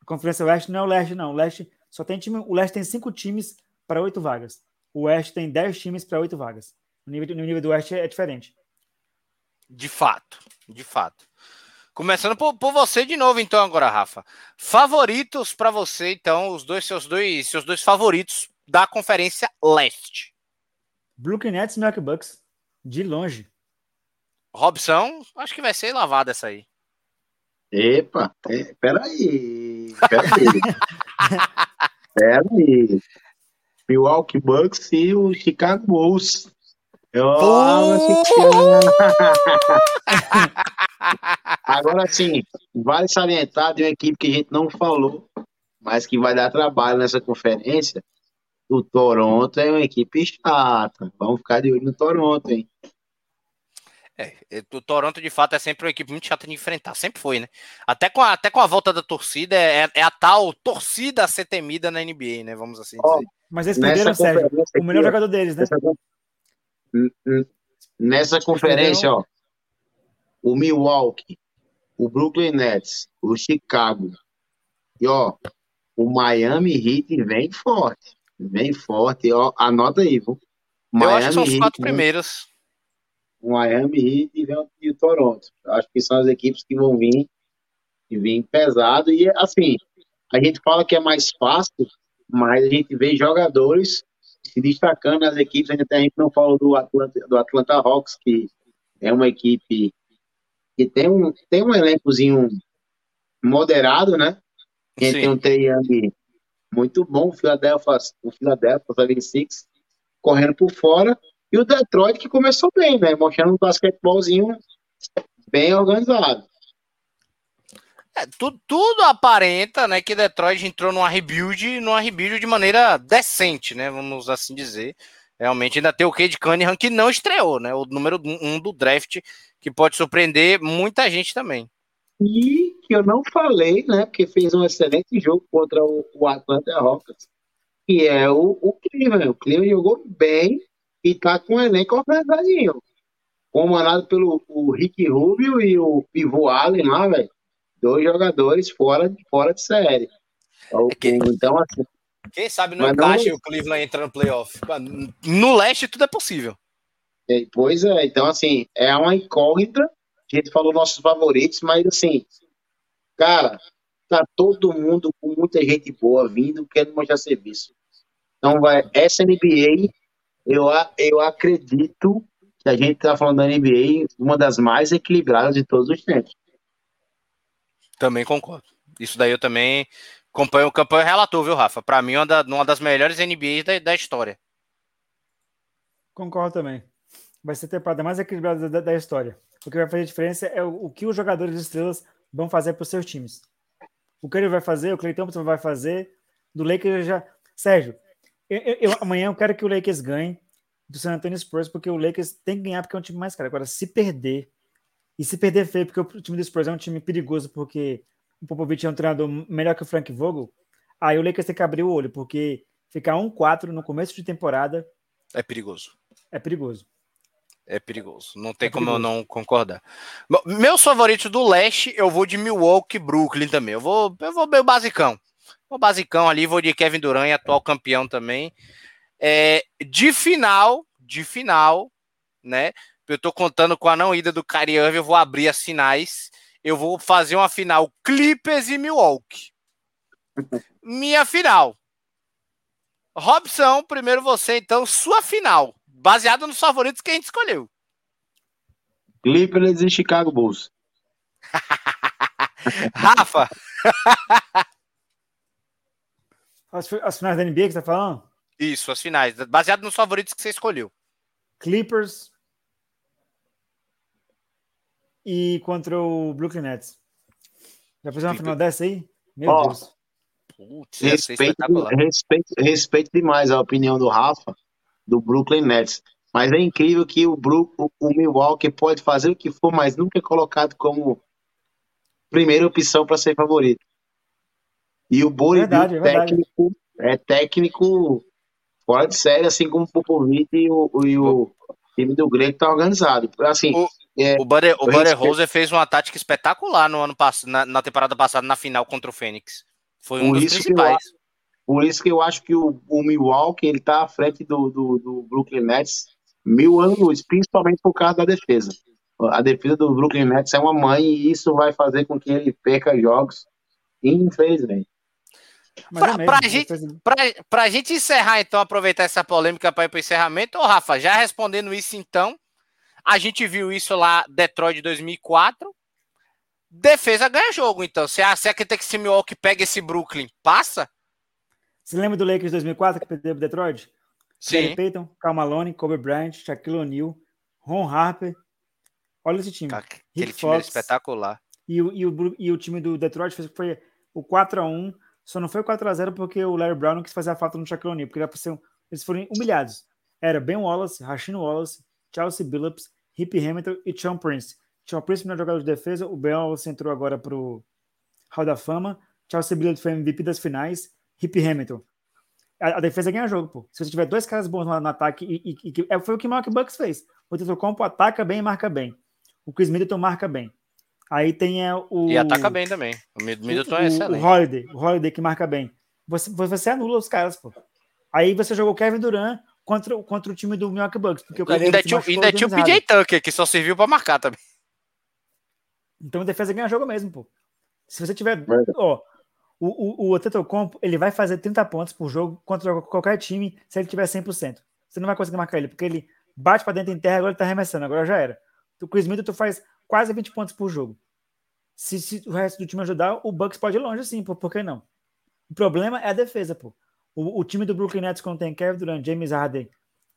A Conferência Oeste não é o Leste, não. O Leste só tem time. O Leste tem cinco times para oito vagas. O Oeste tem 10 times para 8 vagas. O nível, no nível do Oeste é diferente. De fato, de fato. Começando por, por você de novo, então, agora, Rafa. Favoritos para você, então, os dois seus dois seus dois favoritos da Conferência Leste. Brooklyn Nets e Milwaukee Bucks, de longe. Robson, acho que vai ser lavada essa aí. Epa, é, peraí. Peraí. (laughs) peraí. Milwaukee Bucks e o Chicago Bulls. (laughs) Agora sim, vale salientar de uma equipe que a gente não falou, mas que vai dar trabalho nessa conferência. O Toronto é uma equipe chata. Vamos ficar de olho no Toronto, hein? É, o Toronto, de fato, é sempre uma equipe muito chata de enfrentar. Sempre foi, né? Até com a, até com a volta da torcida, é, é a tal torcida a ser temida na NBA, né? Vamos assim dizer. Mas eles perderam, Sérgio, o melhor jogador deles, né? Nessa, nessa conferência, ó, o Milwaukee, o Brooklyn Nets, o Chicago e, ó, o Miami Heat vem forte. Vem forte, ó, anota aí, viu? Miami Eu acho que são os quatro Heat, primeiros. O Miami Heat e, e o Toronto. Acho que são as equipes que vão vir e vir pesado. E, assim, a gente fala que é mais fácil, mas a gente vê jogadores se destacando nas equipes. Ainda a gente não falou do Atlanta, do Atlanta Hawks, que é uma equipe que tem um, tem um elencozinho moderado, né? Gente tem um Trey muito bom, o Philadelphia, o Philadelphia 76 correndo por fora, e o Detroit que começou bem, né? Mostrando um basquetebolzinho bem organizado. É, tudo, tudo, aparenta, né, que Detroit entrou numa rebuild, numa rebuild de maneira decente, né, vamos assim dizer. Realmente ainda tem o Cade Cunningham que não estreou, né, o número um do draft que pode surpreender muita gente também. E que eu não falei, né, porque fez um excelente jogo contra o, o Atlanta Hawks, que é o, o Cleveland. O Cleveland jogou bem e tá com um elenco organizadinho. Comandado pelo o Rick Rubio e o Pivô Allen lá, velho dois jogadores fora, fora de série. É que, então, assim. Quem sabe não encaixa não... o Cleveland entra no playoff. No leste tudo é possível. É, pois é, então assim, é uma incógnita. A gente falou nossos favoritos, mas assim, cara, tá todo mundo com muita gente boa vindo querendo mostrar serviço. Então, vai, essa NBA, eu, eu acredito que a gente tá falando da NBA, uma das mais equilibradas de todos os tempos. Também concordo. Isso daí eu também acompanho o campanha relator, viu, Rafa? Para mim, uma, da, uma das melhores NBAs da, da história. Concordo também. Vai ser a temporada mais equilibrada da, da, história. O que vai fazer diferença é o, o que os jogadores estrelas vão fazer para os seus times. O que ele vai fazer, o Clay Thompson vai fazer, do Lakers já. Sérgio, eu, eu, amanhã eu quero que o Lakers ganhe do San Antonio Spurs, porque o Lakers tem que ganhar porque é um time mais caro. Agora, se perder, e se perder feio, porque o time do Spurs é um time perigoso, porque o Popovich é um treinador melhor que o Frank Vogel, aí o Lakers tem que abrir o olho, porque ficar 1-4 no começo de temporada... É perigoso. É perigoso. É perigoso. Não tem é como perigoso. eu não concordar. Meus favoritos do leste, eu vou de Milwaukee Brooklyn também. Eu vou, eu vou bem basicão. O basicão ali, vou de Kevin Durant, atual campeão também. É, de final, de final, né? Eu tô contando com a não ida do Kyrie Irving, eu vou abrir as finais. Eu vou fazer uma final Clippers e Milwaukee. Minha final. Robson, primeiro você, então, sua final, baseado nos favoritos que a gente escolheu. Clippers e Chicago Bulls. (laughs) Rafa. (laughs) as, as finais da NBA que você tá falando? Isso, as finais, baseado nos favoritos que você escolheu. Clippers e contra o Brooklyn Nets. Já fez uma final dessa aí? Meu oh, Deus. Putz, respeito, respeito, respeito demais a opinião do Rafa, do Brooklyn Nets. Mas é incrível que o, Brook, o Milwaukee pode fazer o que for, mas nunca é colocado como primeira opção para ser favorito. E o Bully verdade, é técnico, é técnico fora de série, assim como o Popovich e o, e o time do Grego está organizado. Assim, o, é, o Buddy, o Buddy Rose fez uma tática espetacular no ano passado, na, na, temporada passada, na final contra o Fênix. Foi um dos principais. Por isso que eu acho que o, o Milwaukee ele tá à frente do, do, do Brooklyn Nets mil anos, principalmente por causa da defesa. A defesa do Brooklyn Nets é uma mãe e isso vai fazer com que ele perca jogos, infelizmente. Para é a gente, pra, pra gente encerrar, então, aproveitar essa polêmica para ir para o encerramento, ô Rafa, já respondendo isso, então, a gente viu isso lá, Detroit 2004. Defesa ganha jogo, então. Se a, se a Kentucky Milwaukee pega esse Brooklyn, passa? Você lembra do Lakers 2004 que perdeu o Detroit? Sim. Gary Payton, Karl Malone, Kobe Bryant, Shaquille O'Neal, Ron Harper. Olha esse time. Aquele Rick time Fox, espetacular. E o, e, o, e o time do Detroit fez, foi o 4x1. Só não foi 4x0 porque o Larry Brown não quis fazer a falta no Shaquille O'Neal, porque era ser, eles foram humilhados. Era Ben Wallace, Rasheen Wallace, Chelsea Billups, Hip Hamilton e Sean Prince. Sean Prince, melhor jogador de defesa. O Wallace entrou agora pro Hall da Fama. Chelsea Billups foi MVP das finais. Hip Hamilton a, a, defesa ganha jogo, pô. Se você tiver dois caras bons no, no ataque, e, e, e, é, foi o que o Mark Bucks fez. O Tetocompo ataca bem e marca bem. O Chris Middleton marca bem. Aí tem é, o. E ataca bem também. O Middleton é excelente. O Holiday, o Holiday que marca bem. Você, você anula os caras, pô. Aí você jogou Kevin Durant contra, contra o time do Milwaukee Bucks. Porque o ainda tinha, ainda tinha o PJ Tucker, que só serviu para marcar também. Então a defesa ganha jogo mesmo, pô. Se você tiver. Ó, o, o, o Tetocompo, ele vai fazer 30 pontos por jogo contra qualquer time se ele tiver 100%. Você não vai conseguir marcar ele, porque ele bate para dentro em terra, agora ele tá arremessando, agora já era. O Chris Middleton faz quase 20 pontos por jogo. Se, se, o resto do time ajudar, o Bucks pode ir longe sim, por, por que não? O problema é a defesa, pô. O, o time do Brooklyn Nets, quando tem Kevin Durant, James Harden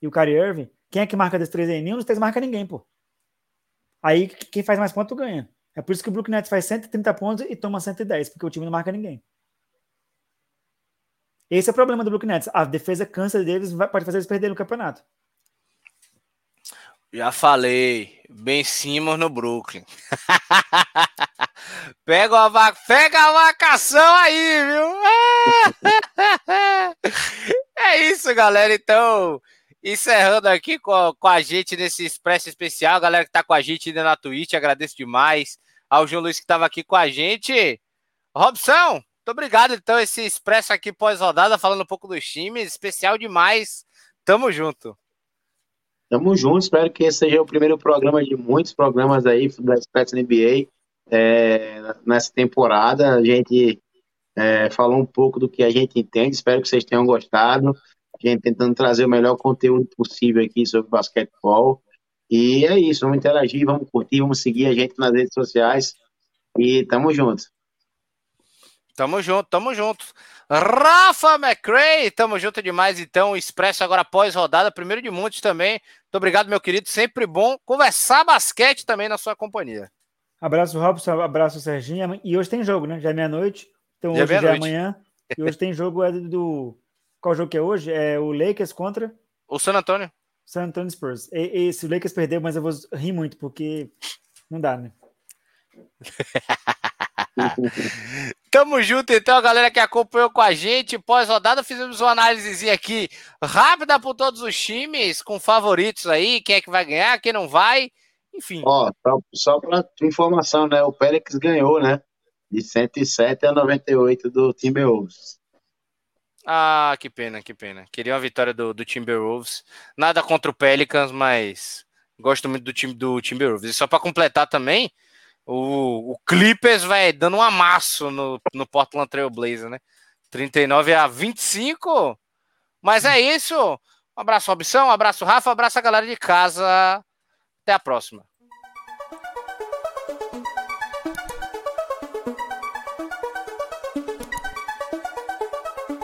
e o Kyrie Irving, quem é que marca desses três aí? Nenhum dos três marca ninguém, pô. Aí quem faz mais pontos ganha. É por isso que o Brooklyn Nets faz 130 pontos e toma 110, porque o time não marca ninguém. Esse é o problema do Brooklyn Nets. A defesa cansa deles, pode fazer eles perderem o campeonato. Já falei, Ben Simmons no Brooklyn. (laughs) pega, a vaca, pega a vacação aí, viu? (laughs) é isso, galera. Então, encerrando aqui com, com a gente nesse Expresso Especial. Galera que tá com a gente ainda na Twitch, agradeço demais. Ao João Luiz que estava aqui com a gente. Robson, muito obrigado, então, esse expresso aqui pós-rodada, falando um pouco dos times, especial demais. Tamo junto. Tamo junto, espero que esse seja o primeiro programa de muitos programas aí da Expresso NBA é, nessa temporada. A gente é, falou um pouco do que a gente entende, espero que vocês tenham gostado. A gente tentando trazer o melhor conteúdo possível aqui sobre basquetebol. E é isso, vamos interagir, vamos curtir, vamos seguir a gente nas redes sociais e tamo junto. Tamo junto, tamo junto. Rafa McCray, tamo junto demais, então. Expresso agora pós-rodada, primeiro de muitos também. Muito obrigado, meu querido. Sempre bom conversar basquete também na sua companhia. Abraço, Robson. Abraço, Serginho. E hoje tem jogo, né? Já é meia-noite. Então já hoje é, é amanhã. E hoje tem jogo é do. Qual jogo que é hoje? É o Lakers contra. O San Antonio. San Antonio Spurs. E, e, se o Lakers perder, mas eu vou rir muito, porque não dá, né? (laughs) Tamo junto, então, a galera que acompanhou com a gente. Pós-rodada, fizemos uma análise aqui rápida por todos os times, com favoritos aí, quem é que vai ganhar, quem não vai, enfim. Ó, só, para informação, né? O Pérez ganhou, né? De 107 a 98 do Timberwolves. Ah, que pena, que pena. Queria uma vitória do, do Timberwolves. Nada contra o Pelicans, mas gosto muito do time do Timberwolves. E só para completar também, o, o Clippers vai dando um amasso no, no Portland Trail Blazer, né? 39 a 25. Mas é isso. Um abraço, Robson. Um abraço, Rafa. Um abraço a galera de casa. Até a próxima.